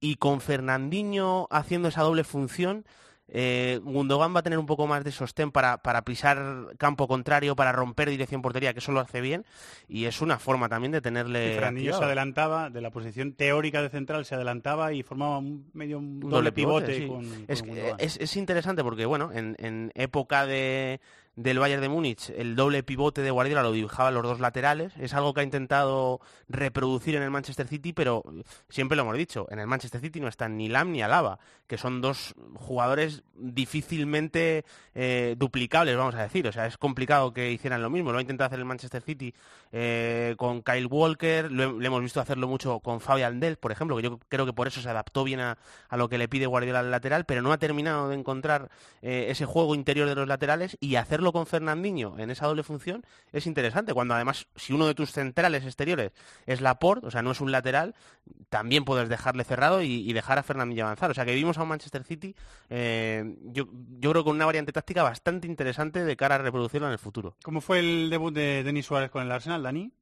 y con Fernandinho haciendo esa doble función, eh, Gundogan va a tener un poco más de sostén para, para pisar campo contrario, para romper dirección portería, que eso lo hace bien, y es una forma también de tenerle... Fernandinho se adelantaba, de la posición teórica de central, se adelantaba y formaba un medio un doble, pivote. sí. con, con es, es- es interesante porque, bueno, en, en época de, del Bayern de Múnich, el doble pivote de Guardiola lo dibujaban los dos laterales. Es algo que ha intentado reproducir en el Manchester City, pero siempre lo hemos dicho, en el Manchester City no están ni Lam ni Alaba, que son dos jugadores difícilmente eh, duplicables, vamos a decir. O sea, es complicado que hicieran lo mismo. Lo ha intentado hacer el Manchester City eh, con Kyle Walker, lo, le hemos visto hacerlo mucho con Fabian Del, por ejemplo, que yo creo que por eso se adaptó bien a, a lo que le pide Guardiola al lateral, pero no ha terminado de encontrar eh, ese juego interior de los laterales y hacerlo con Fernandinho en esa doble función es interesante, cuando además si uno de tus centrales exteriores es Laporte, o sea, no es un lateral, también puedes dejarle cerrado y, y dejar a Fernandinho avanzar. O sea, que vimos a un Manchester City, eh, yo, yo creo con una variante táctica bastante interesante de cara a reproducirlo en el futuro. ¿Cómo fue el debut de Denis Suárez con el Arsenal, Dani?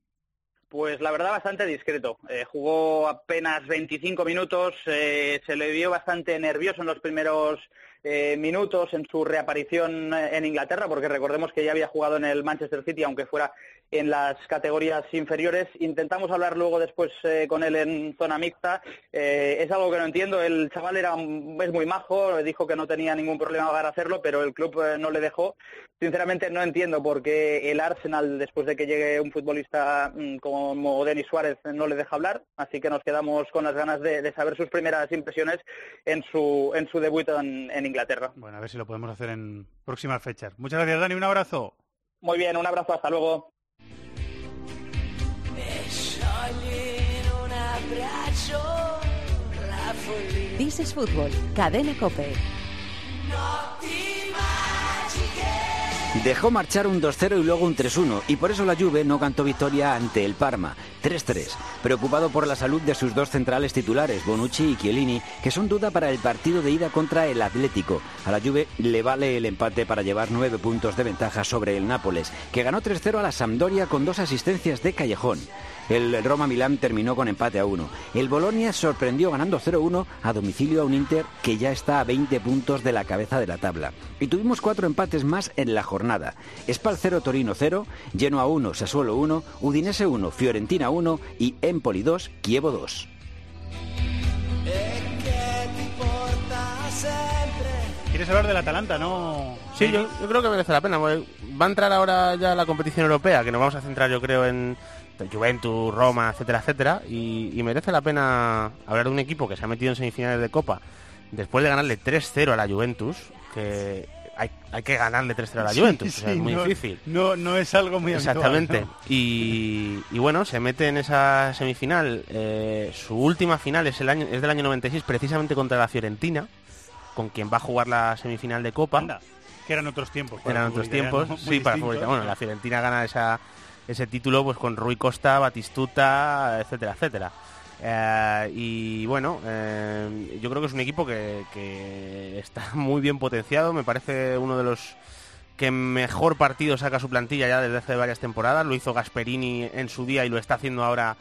Pues la verdad bastante discreto. Eh, jugó apenas 25 minutos, eh, se le vio bastante nervioso en los primeros eh, minutos en su reaparición eh, en Inglaterra, porque recordemos que ya había jugado en el Manchester City, aunque fuera en las categorías inferiores. Intentamos hablar luego después eh, con él en zona mixta. Eh, es algo que no entiendo. El chaval era es muy majo, dijo que no tenía ningún problema para hacerlo, pero el club eh, no le dejó. Sinceramente no entiendo por qué el Arsenal, después de que llegue un futbolista mm, como Denis Suárez, no le deja hablar. Así que nos quedamos con las ganas de, de saber sus primeras impresiones en su, en su debut en, en Inglaterra. Bueno, a ver si lo podemos hacer en próximas fechas. Muchas gracias, Dani. Un abrazo. Muy bien, un abrazo, hasta luego. This is Fútbol, Cadena Cope. Dejó marchar un 2-0 y luego un 3-1, y por eso la Juve no cantó victoria ante el Parma, 3-3, preocupado por la salud de sus dos centrales titulares, Bonucci y Chiellini, que son duda para el partido de ida contra el Atlético. A la Juve le vale el empate para llevar nueve puntos de ventaja sobre el Nápoles, que ganó 3-0 a la Sampdoria con dos asistencias de Callejón. El Roma Milán terminó con empate a 1. El Bolonia sorprendió ganando 0-1 a domicilio a un Inter que ya está a 20 puntos de la cabeza de la tabla. Y tuvimos cuatro empates más en la jornada. Spal 0 Torino 0, Genoa 1 Sassuolo 1, Udinese 1 Fiorentina 1 y Empoli 2 Chievo 2. ¿Quieres hablar del Atalanta, no? Sí, yo, yo creo que merece la pena. Va a entrar ahora ya la competición europea, que nos vamos a centrar yo creo en Juventus, Roma, etcétera, etcétera. Y, y merece la pena hablar de un equipo que se ha metido en semifinales de Copa después de ganarle 3-0 a la Juventus, que hay, hay que ganarle 3-0 a la Sí, Juventus, o sea, sí, es muy no- difícil. No, no es algo muy habitual, Exactamente. ¿no? Y, y bueno, se mete en esa semifinal. eh, su última final es, el año, es del año 96, precisamente contra la Fiorentina, con quien va a jugar la semifinal de Copa. Que eran otros tiempos. Eran otros tiempos, sí, para italiano. Bueno, la Fiorentina gana esa, ese título pues con Rui Costa, Batistuta, etcétera, etcétera. Eh, y bueno, eh, yo creo que es un equipo que, está muy bien potenciado. Me parece uno de los que mejor partido saca su plantilla ya desde hace varias temporadas. Lo hizo Gasperini en su día y lo está haciendo ahora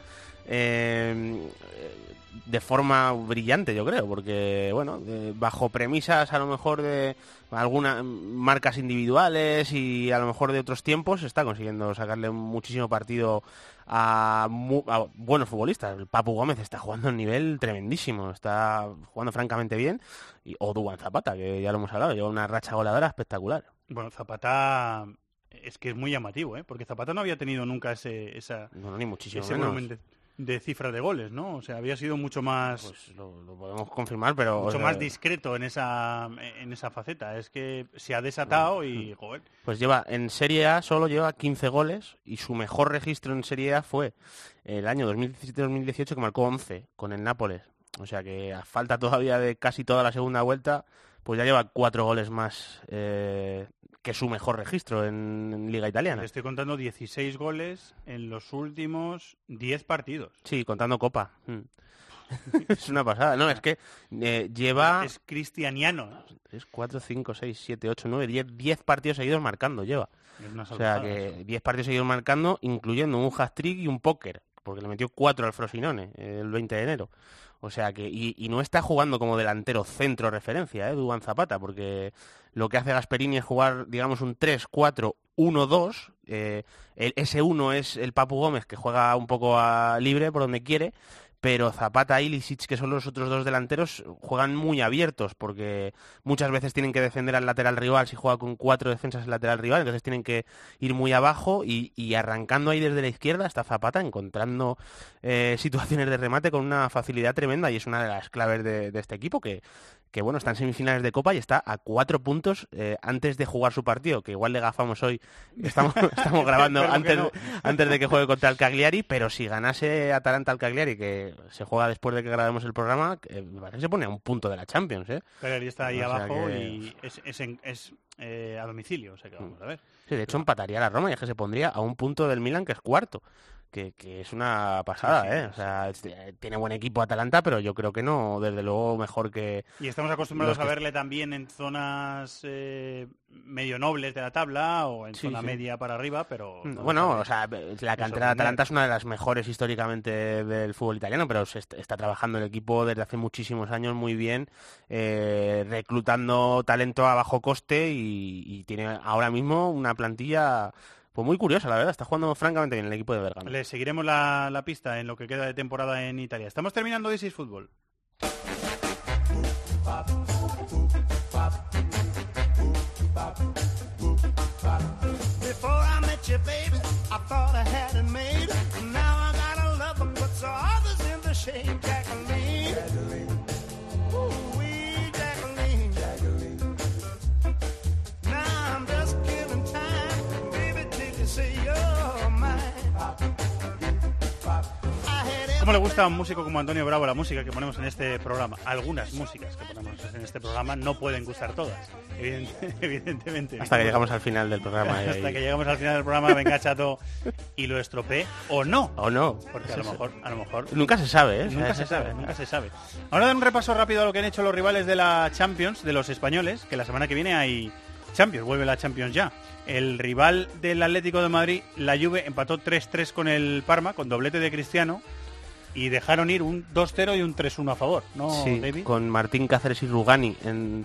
eh, de forma brillante, yo creo, porque bueno, eh, bajo premisas a lo mejor de algunas marcas individuales y a lo mejor de otros tiempos está consiguiendo sacarle muchísimo partido a, mu- a buenos futbolistas. El Papu Gómez está jugando a un nivel tremendísimo, está jugando francamente bien y o Duan Zapata, que ya lo hemos hablado, lleva una racha goleadora espectacular. Bueno, Zapata es que es muy llamativo, ¿eh? Porque Zapata no había tenido nunca ese, esa, No, no, ni muchísimo ese menos. volumen de, de cifra de goles, ¿no? O sea, había sido mucho más... Pues lo, lo podemos confirmar, pero... mucho o sea, más discreto en esa en esa faceta. Es que se ha desatado y, joder, Pues lleva, en Serie A solo lleva 15 goles y su mejor registro en Serie A fue el año 2017-2018 que marcó 11 con el Nápoles. O sea que a falta todavía de casi toda la segunda vuelta, pues ya lleva cuatro goles más eh, que su mejor registro en, en Liga Italiana. le estoy contando 16 goles en los últimos 10 partidos. Sí, contando Copa. Mm. es una pasada. No, es que eh, lleva... Es cristianiano. Es 4, 5, 6, 7, 8, 9, 10, 10 partidos seguidos marcando lleva. Es una O sea que 10 partidos seguidos marcando, incluyendo un hat-trick y un póker, porque le metió 4 al Frosinone eh, el 20 de enero. O sea que, y, no está jugando como delantero centro referencia, ¿eh? Dubán Zapata, porque lo que hace Gasperini es jugar, digamos, un 3-4-1-2. eh, ese 1 es el Papu Gómez, que juega un poco a libre por donde quiere, pero Zapata y Lisic, que son los otros dos delanteros, juegan muy abiertos porque muchas veces tienen que defender al lateral rival si juega con cuatro defensas el lateral rival, entonces tienen que ir muy abajo y, arrancando ahí desde la izquierda hasta Zapata, encontrando eh, situaciones de remate con una facilidad tremenda y es una de las claves de, de este equipo que, que bueno, está en semifinales de Copa y está a cuatro puntos eh, antes de jugar su partido, que igual le gafamos hoy, estamos, estamos grabando antes, no. antes de que juegue contra el Cagliari, pero si ganase Atalanta al Cagliari, que se juega después de que grabemos el programa, eh, me parece que se pone a un punto de la Champions, ¿eh? Cagliari está ahí O sea abajo que- y es, es, en- es, eh, a domicilio, o sea que vamos a ver. Sí, de hecho empataría la Roma y es que se pondría a un punto del Milan, que es cuarto. Que, que es una pasada, Sí, sí, ¿eh? O sea, es- eh, tiene buen equipo Atalanta, pero yo creo que no, desde luego, mejor que... Y estamos acostumbrados a verle también en zonas eh, medio nobles de la tabla o en Sí, zona media para arriba, pero... Mm, Bueno, o sea, la cantera de Atalanta es una de las mejores históricamente del fútbol italiano, pero se est- está trabajando el equipo desde hace muchísimos años muy bien, eh, reclutando talento a bajo coste y, y tiene ahora mismo una plantilla pues muy curiosa, la verdad. Está jugando francamente bien el equipo de Bergamo. Le seguiremos la, la pista en lo que queda de temporada en Italia. Estamos terminando This is Fútbol. Before ¿Cómo le gusta a un músico como Antonio Bravo la música que ponemos en este programa? Algunas músicas que ponemos en este programa no pueden gustar todas, evident- evidentemente. Hasta que llegamos al final del programa. Hasta ahí- que llegamos al final del programa, venga chato y lo estropee o no. O no. Porque a lo mejor, a lo mejor. Nunca se sabe, ¿eh? Nunca se ese- sabe, nunca se sabe. Ahora dar un repaso rápido a lo que han hecho los rivales de la Champions, de los españoles, que la semana que viene hay Champions, vuelve la Champions ya. El rival del Atlético de Madrid, la Juve, empató 3-3 con el Parma, con doblete de Cristiano, y dejaron ir un 2-0 y un 3-1 a favor, ¿no, Sí, David? con Martín Cáceres y Rugani en,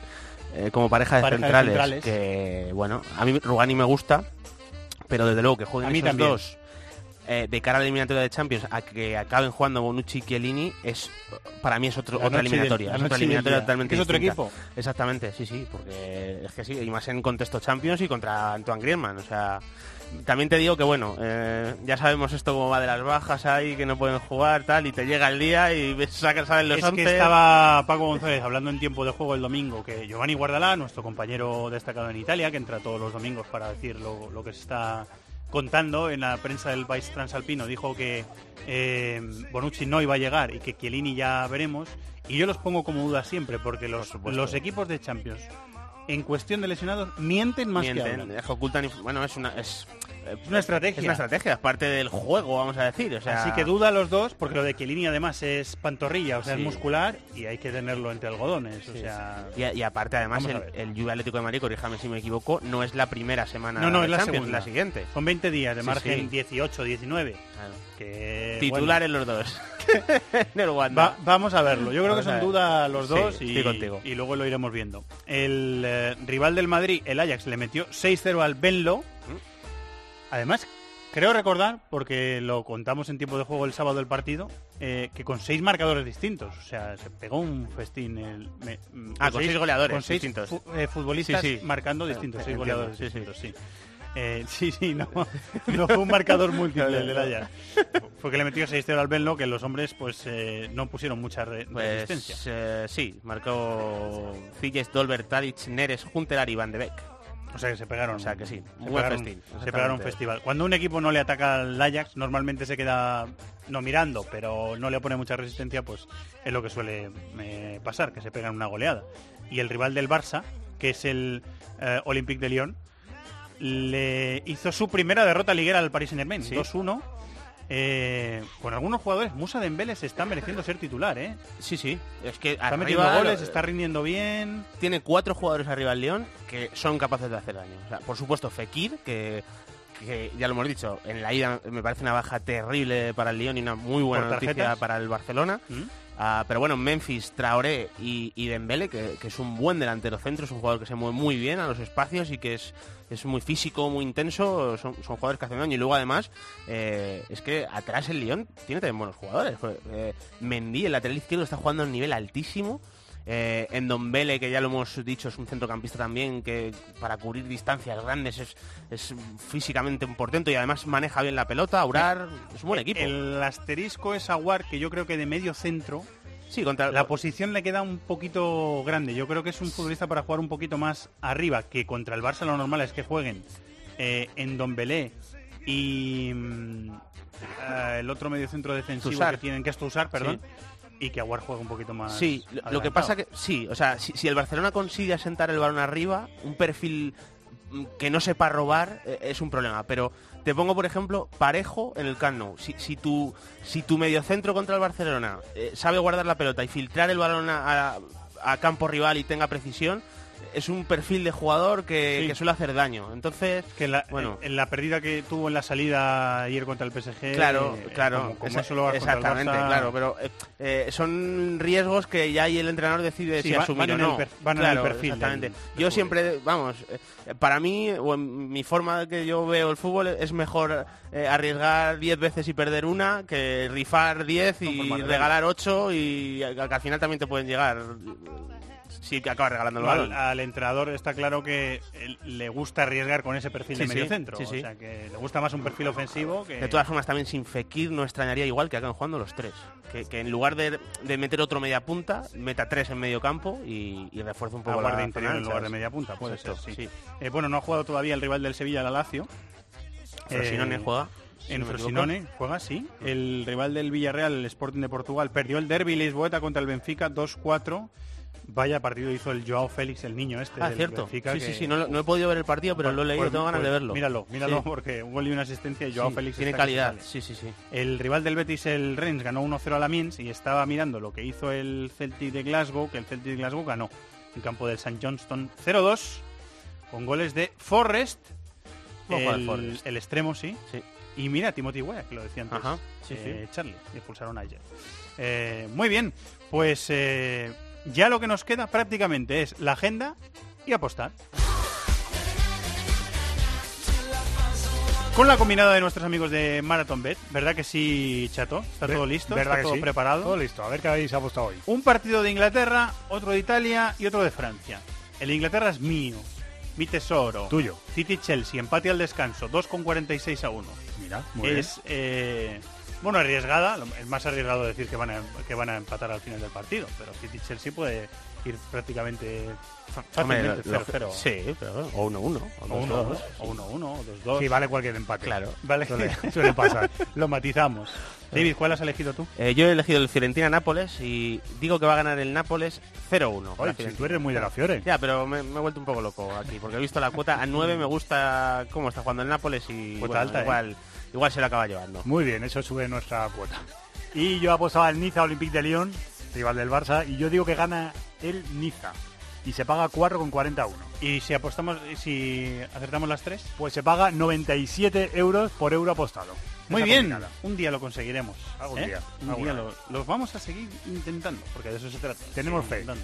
eh, como pareja de, Pareja de centrales. Que, bueno, a mí Rugani me gusta, pero desde luego que jueguen A mí esos también. dos eh, de cara a la eliminatoria de Champions a que acaben jugando Bonucci y Chiellini es para mí es otro, La otra del- eliminatoria, es otra eliminatoria totalmente ¿Es otro distinta. equipo? Exactamente, sí, sí, porque es que sí, y más en contexto Champions y contra Antoine Griezmann, o sea, también te digo que bueno, eh, ya sabemos esto cómo va de las bajas ahí, que no pueden jugar, tal, y te llega el día y ves, sacan, salen los es 11. que estaba Paco González hablando en tiempo de juego el domingo que Giovanni Guardalá, nuestro compañero destacado en Italia, que entra todos los domingos para decir lo, lo que se está contando en la prensa del país transalpino, dijo que eh, Bonucci no iba a llegar y que Chiellini ya veremos. Y yo los pongo como duda siempre, porque los equipos de Champions, en cuestión de lesionados, mienten más que Mienten, es que ocultan inf- bueno es una es, eh, Es una estrategia. es una estrategia es parte del juego vamos a decir o sea Así que duda los dos, porque lo de Chiellini además es pantorrilla, o sea, Sí. es muscular y hay que tenerlo entre algodones. O Sí, sea, y, y aparte además el, el Juve Atlético de Madrid corríjame si me equivoco no es la primera semana No, no, de es la Champions, segunda. la siguiente Son 20 días de margen sí. 18, 19. Que, titulares bueno, los dos Wanda. va- vamos a verlo. Yo creo que Vamos son ver. duda los Sí, dos y, estoy contigo. y luego lo iremos viendo. El eh, rival del Madrid, el Ajax, le metió 6-0 al Benlo. ¿Mm? Además, creo recordar, porque lo contamos en tiempo de juego el sábado del partido, eh, que con seis marcadores distintos. O sea, se pegó un festín. El, me- Ah, con seis goleadores Con seis distintos. fu- eh, futbolistas Sí, sí. marcando distintos, seis goleadores sí, sí. distintos, sí. Eh, sí, sí, no, no fue un marcador múltiple el del Ajax. Fue que le metió 6-0 al Benlo, que los hombres pues eh, no pusieron mucha re- pues resistencia. eh, sí marcó Filles Dolber Tadic Neres Juntelar y Van de Beek O sea que se pegaron. o sea que sí se pegaron, festín se pegaron un festival. Cuando un equipo no le ataca al Ajax, normalmente se queda no mirando, pero no le pone mucha resistencia, pues es lo que suele pasar, que se pegan una goleada. Y el rival del Barça, que es el Olympique de Lyon, le hizo su primera derrota liguera al Paris Saint-Germain, Sí. 2-1. Eh, con algunos jugadores, Musa Dembélé se está mereciendo ser titular, ¿eh? Sí, sí. Es que Está metiendo goles, lo- está rindiendo bien. Tiene cuatro jugadores arriba del León que son capaces de hacer daño. O sea, por supuesto, Fekir, que, que ya lo hemos dicho, en la ida me parece una baja terrible para el León y una muy buena noticia para el Barcelona. ¿Mm? Ah, pero bueno, Memphis, Traoré y, y Dembélé, que, es un buen delantero centro, es un jugador que se mueve muy bien a los espacios y que es, es muy físico, muy intenso, son, jugadores que hacen daño. Y luego además, eh, es que atrás el León tiene también buenos jugadores. Eh, Mendy, el lateral izquierdo, está jugando a un nivel altísimo. Eh, en Dombele, que ya lo hemos dicho, es un centrocampista también que para cubrir distancias grandes es, es físicamente un portento y además maneja bien la pelota, Aurar, es un buen equipo. El asterisco es Aguar, que yo creo que de medio centro. Sí, contra La posición le queda un poquito grande. Yo creo que es un futbolista para jugar un poquito más arriba, que contra el Barça lo normal es que jueguen eh, en Dombelé y mm, eh, el otro medio centro defensivo que tienen, que es Toussaint, perdón, y que Aguar juegue un poquito más. Sí, lo- que pasa que sí, o sea, si, si el Barcelona consigue asentar el balón arriba, un perfil mm, que no sepa robar eh, es un problema, pero te pongo por ejemplo parejo en el Camp Nou. Si, si tu si tu mediocentro contra el Barcelona eh, sabe guardar la pelota y filtrar el balón a, a- a campo rival y tenga precisión, es un perfil de jugador que, Sí. que suele hacer daño. Entonces, Que la, bueno, en, en la pérdida que tuvo en la salida ayer contra el PSG. Claro, eh, claro, como, como eso lo exactamente, Barça- claro, pero eh, eh, son riesgos que ya ahí el entrenador decide Sí, si va- asumir van o en el no. van en el Claro, perfil exactamente. del- del yo siempre, vamos, para mí o en mi forma de que yo veo el fútbol es mejor eh, arriesgar 10 veces y perder una que rifar 10 y regalar 8 y que al final también te pueden llegar si acabas regalando el al, balón. al entrenador está claro que él- le gusta arriesgar con ese perfil Sí, de medio sí, centro. sí, sí. O sea, que le gusta más un perfil ofensivo que... De todas formas, también sin Fekir no extrañaría igual que acaben jugando los tres. Que, que en lugar de, de meter otro media punta, meta tres en medio campo y, y refuerce un poco a guardia la interior en lugar de media punta, puede ser, sí. sí. Eh, bueno, no ha jugado todavía el rival del Sevilla, la Lazio. Frosinone Eh, juega, si en no Frosinone juega, sí. El rival del Villarreal, el Sporting de Portugal, perdió el derby Lisboeta contra el Benfica 2-4. Vaya partido hizo el Joao Félix, el niño este Ah, del cierto. Benfica. sí, que- sí, sí, no, he podido ver el partido, pero lo he leído, Pues- tengo ganas pues de verlo. Míralo, míralo, Sí. porque un gol y una asistencia y Joao Sí, Félix tiene calidad, sí, sí, sí. El rival del Betis, el Rennes, ganó 1-0 a la Mins y estaba mirando lo que hizo el Celtic de Glasgow, que el Celtic de Glasgow ganó en campo del St. Johnston 0-2 con goles de Forrest, el, Forrest. el extremo, sí. Sí. Y mira, Timothy Weah, que lo decía antes. Ajá, sí, eh, Charlie, expulsaron ayer. Eh, muy bien, pues eh, ya lo que nos queda prácticamente es la agenda y apostar. Con la combinada de nuestros amigos de Marathon Bet, ¿verdad que sí, Chato? ¿Está todo listo? ¿Verdad ¿Está que todo sí? preparado? Todo listo. A ver qué habéis apostado hoy. Un partido de Inglaterra, otro de Italia y otro de Francia. El de Inglaterra es mío, mi tesoro. Tuyo. City-Chelsea, empate al descanso, 2,46 a 1. Mira, muy bien. es, eh, bueno, arriesgada. Es más arriesgado decir que van, a, que van a empatar al final del partido, pero City-Chelsea puede ir prácticamente fácilmente lo- lo- 0-0. Sí, pero o 1-1. O 1-1, o 1-1, o 2-2. Sí, vale cualquier empate. Claro. Vale, Suele, suele pasar. Lo matizamos. David, ¿cuál has elegido tú? Eh, yo he elegido el Fiorentina-Nápoles y digo que va a ganar el Nápoles 0-1. Oye, si tú eres muy de la Fiore. Ya, pero me, me he vuelto un poco loco aquí, porque he visto la cuota a 9, me gusta cómo está jugando el Nápoles y Cuota bueno, alta, ¿eh? Igual, se lo acaba llevando. Muy bien, eso sube nuestra cuota. Y yo apostaba al Niza Olympique de Lyon, rival del Barça, y yo digo que gana el Niza. Y se paga 4,40 a 1. Y si apostamos, y si acertamos las tres, Pues se paga 97 euros por euro apostado. Muy bien, combinada. un día lo conseguiremos. Algún ¿eh? día, Un algún día lo, lo vamos a seguir intentando, porque de eso se trata. Tenemos fe. intentando.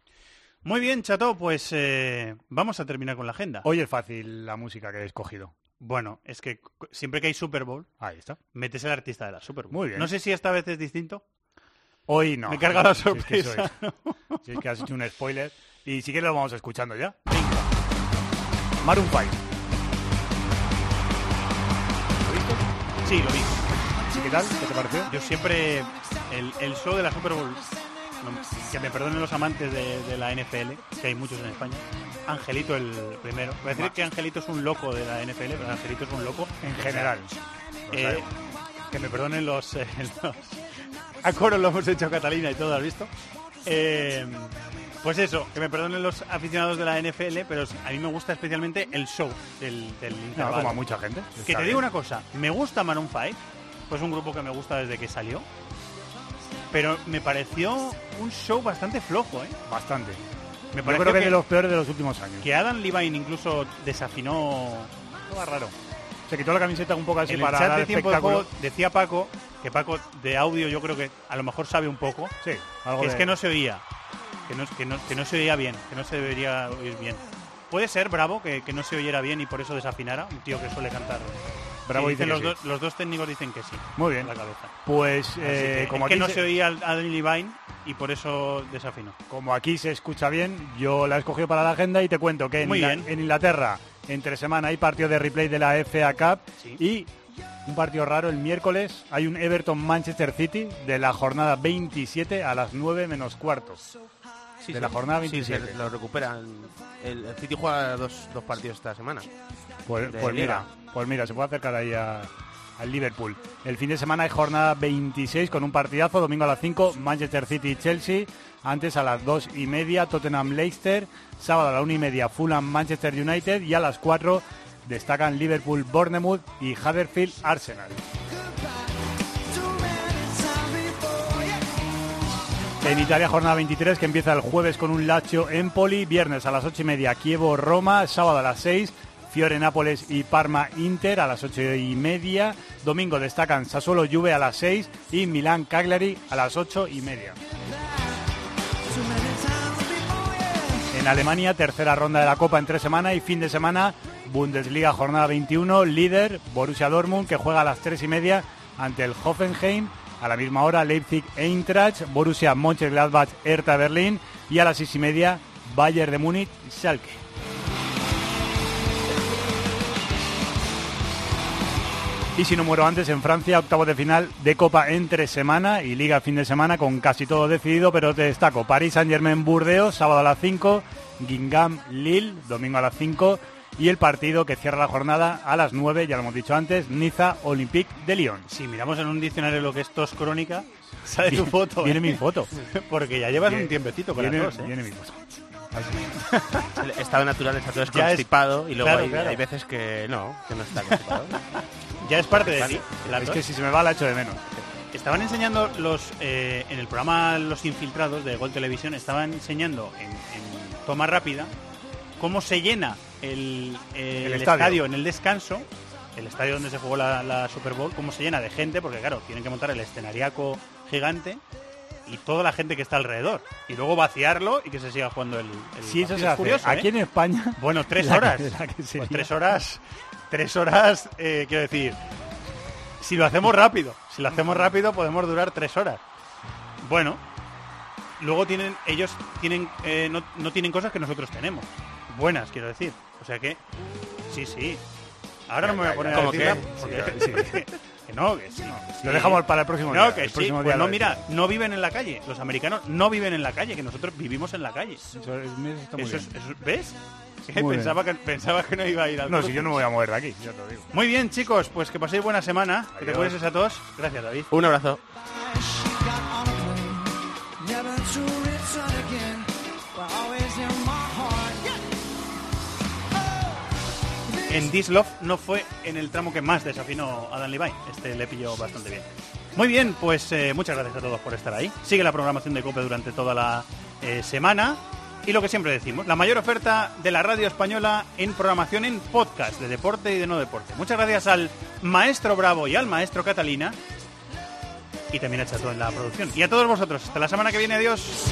Muy bien, Chato, pues eh, vamos a terminar con la agenda. Hoy es fácil la música que he escogido. Bueno, es que siempre que hay Super Bowl, Ahí está. metes el artista de la Super Bowl. Muy bien. No sé si esta vez es distinto. Hoy no. Me carga la Si es que sorpresa. Si es que has hecho un spoiler. Y si quieres lo vamos escuchando ya. Maroon 5. Sí, lo vi. Queréis tal? ¿Qué te pareció? Yo siempre, el, el show de la Super Bowl, que me perdonen los amantes de, de la NFL, que hay muchos en España, Angelito el primero. Voy a decir que Angelito es un loco de la NFL, pero Angelito es un loco En general. Lo Eh, que me perdonen los, eh, los- A coro lo hemos hecho Catalina y todo, ¿has visto? Eh, pues eso, que me perdonen los aficionados de la NFL, pero a mí me gusta especialmente el show del, del No, como a mucha gente. Que te digo una cosa, me gusta Maroon 5, pues un grupo que me gusta desde que salió, pero me pareció un show bastante flojo, ¿eh? Bastante. Me Yo creo que que, de los peores de los últimos años. que Adam Levine incluso desafinó... Todo raro. Se quitó la camiseta un poco así en el para chat dar de tiempo de juego decía Paco, que Paco de audio yo creo que a lo mejor sabe un poco, Sí, algo que es que no se oía, que no, que, no, que no se oía bien, que no se debería oír bien. Puede ser, Bravo, que, que no se oyera bien y por eso desafinara, un tío que suele cantar. Bravo Sí, dice los, sí. dos- los dos técnicos dicen que sí. Muy bien. La cabeza. Pues eh, que, como es que no se- se oía a Levine y por eso desafinó. Como aquí se escucha bien, yo la he escogido para la agenda y te cuento que en, en Inglaterra, entre semana, hay partido de replay de la FA Cup y un partido raro el miércoles. Hay un Everton-Manchester City de la jornada 27 a las 9 menos cuarto. Sí, de sí. la jornada Sí, 27. se lo recuperan. El, el City juega dos, dos partidos esta semana. Pues, pues mira, pues mira, se puede acercar ahí a- al Liverpool. El fin de semana hay jornada 26 con un partidazo, domingo a las 5, Manchester City y Chelsea. Antes a las 2 y media, Tottenham Leicester. Sábado a la 1 y media, Fulham Manchester United. Y a las 4 destacan Liverpool Bournemouth y Huddersfield Arsenal. En Italia, jornada 23, que empieza el jueves con un Lazio Empoli, viernes a las 8 y media Kievo Roma, sábado a las 6 Fiore Nápoles y Parma Inter a las 8 y media, domingo destacan Sassuolo Juve a las 6 y Milán Cagliari a las 8 y media. En Alemania, tercera ronda de la Copa en tres semanas y fin de semana, Bundesliga jornada 21, líder Borussia Dortmund que juega a las 3 y media ante el Hoffenheim. A la misma hora, Leipzig Eintracht, Borussia Mönchengladbach Hertha Berlín y a las 6 y media, Bayern de Múnich Schalke. Y si no muero antes, en Francia, octavos de final de Copa entre semana y Liga fin de semana con casi todo decidido, pero te destaco París Saint-Germain Burdeos, sábado a las 5, Guingamp Lille, domingo a las 5 y el partido que cierra la jornada a las 9, ya lo hemos dicho antes, Niza Olympique de Lyon. Si miramos en un diccionario lo que es crónica, sale tu foto. Viene ¿eh? mi foto. Porque ya llevas Viene- un tiempecito con viene- ¿eh? viene mi foto. El estado natural está todo es- constipado y luego claro, hay, claro. hay veces que no, que no está constipado. Ya es parte de ti. Es que si se me va la echo de menos. Estaban enseñando los eh, en el programa Los Infiltrados de Gol Televisión, estaban enseñando en, en toma rápida cómo se llena el, eh, El el estadio. estadio. en el descanso, el estadio donde se jugó la, la Super Bowl, cómo se llena de gente, porque claro, tienen que montar el escenariaco gigante y toda la gente que está alrededor. Y luego vaciarlo y que se siga jugando el, el Si eso se hace curioso, aquí ¿eh? en España... Bueno, tres la que- horas. la que Pues tres horas. Tres horas, eh, quiero decir. Si lo hacemos rápido, si lo hacemos rápido podemos durar tres horas. Bueno, luego tienen, ellos tienen, eh, no, no tienen cosas que nosotros tenemos. Buenas, quiero decir. O sea que, sí, sí. Ahora no me voy a poner a ¿Cómo decirla que? Sí, que, que no, que sí. que sí. Lo dejamos para el próximo No, día. que El sí. próximo Pues no, lo mira, decimos. no viven en la calle. Los americanos no viven en la calle, que nosotros vivimos en la calle. Eso, es- está muy Eso es- bien. eso- ¿Ves? Pensaba, que, pensaba que no iba a ir al No, si yo no me voy a mover de aquí, ya te lo digo. Muy bien, chicos, pues que paséis buena semana. Que te cuides a todos. Gracias, David. Un abrazo. En This Love no fue en el tramo que más desafinó Adam Levine. Este le pilló bastante bien. Muy bien, pues eh, muchas gracias a todos por estar ahí. Sigue la programación de COPE durante toda la eh, semana. Y lo que siempre decimos, la mayor oferta de la radio española en programación en podcast de deporte y de no deporte. Muchas gracias al maestro Bravo y al maestro Catalina. Y también a Chato en la producción. Y a todos vosotros, hasta la semana que viene, adiós.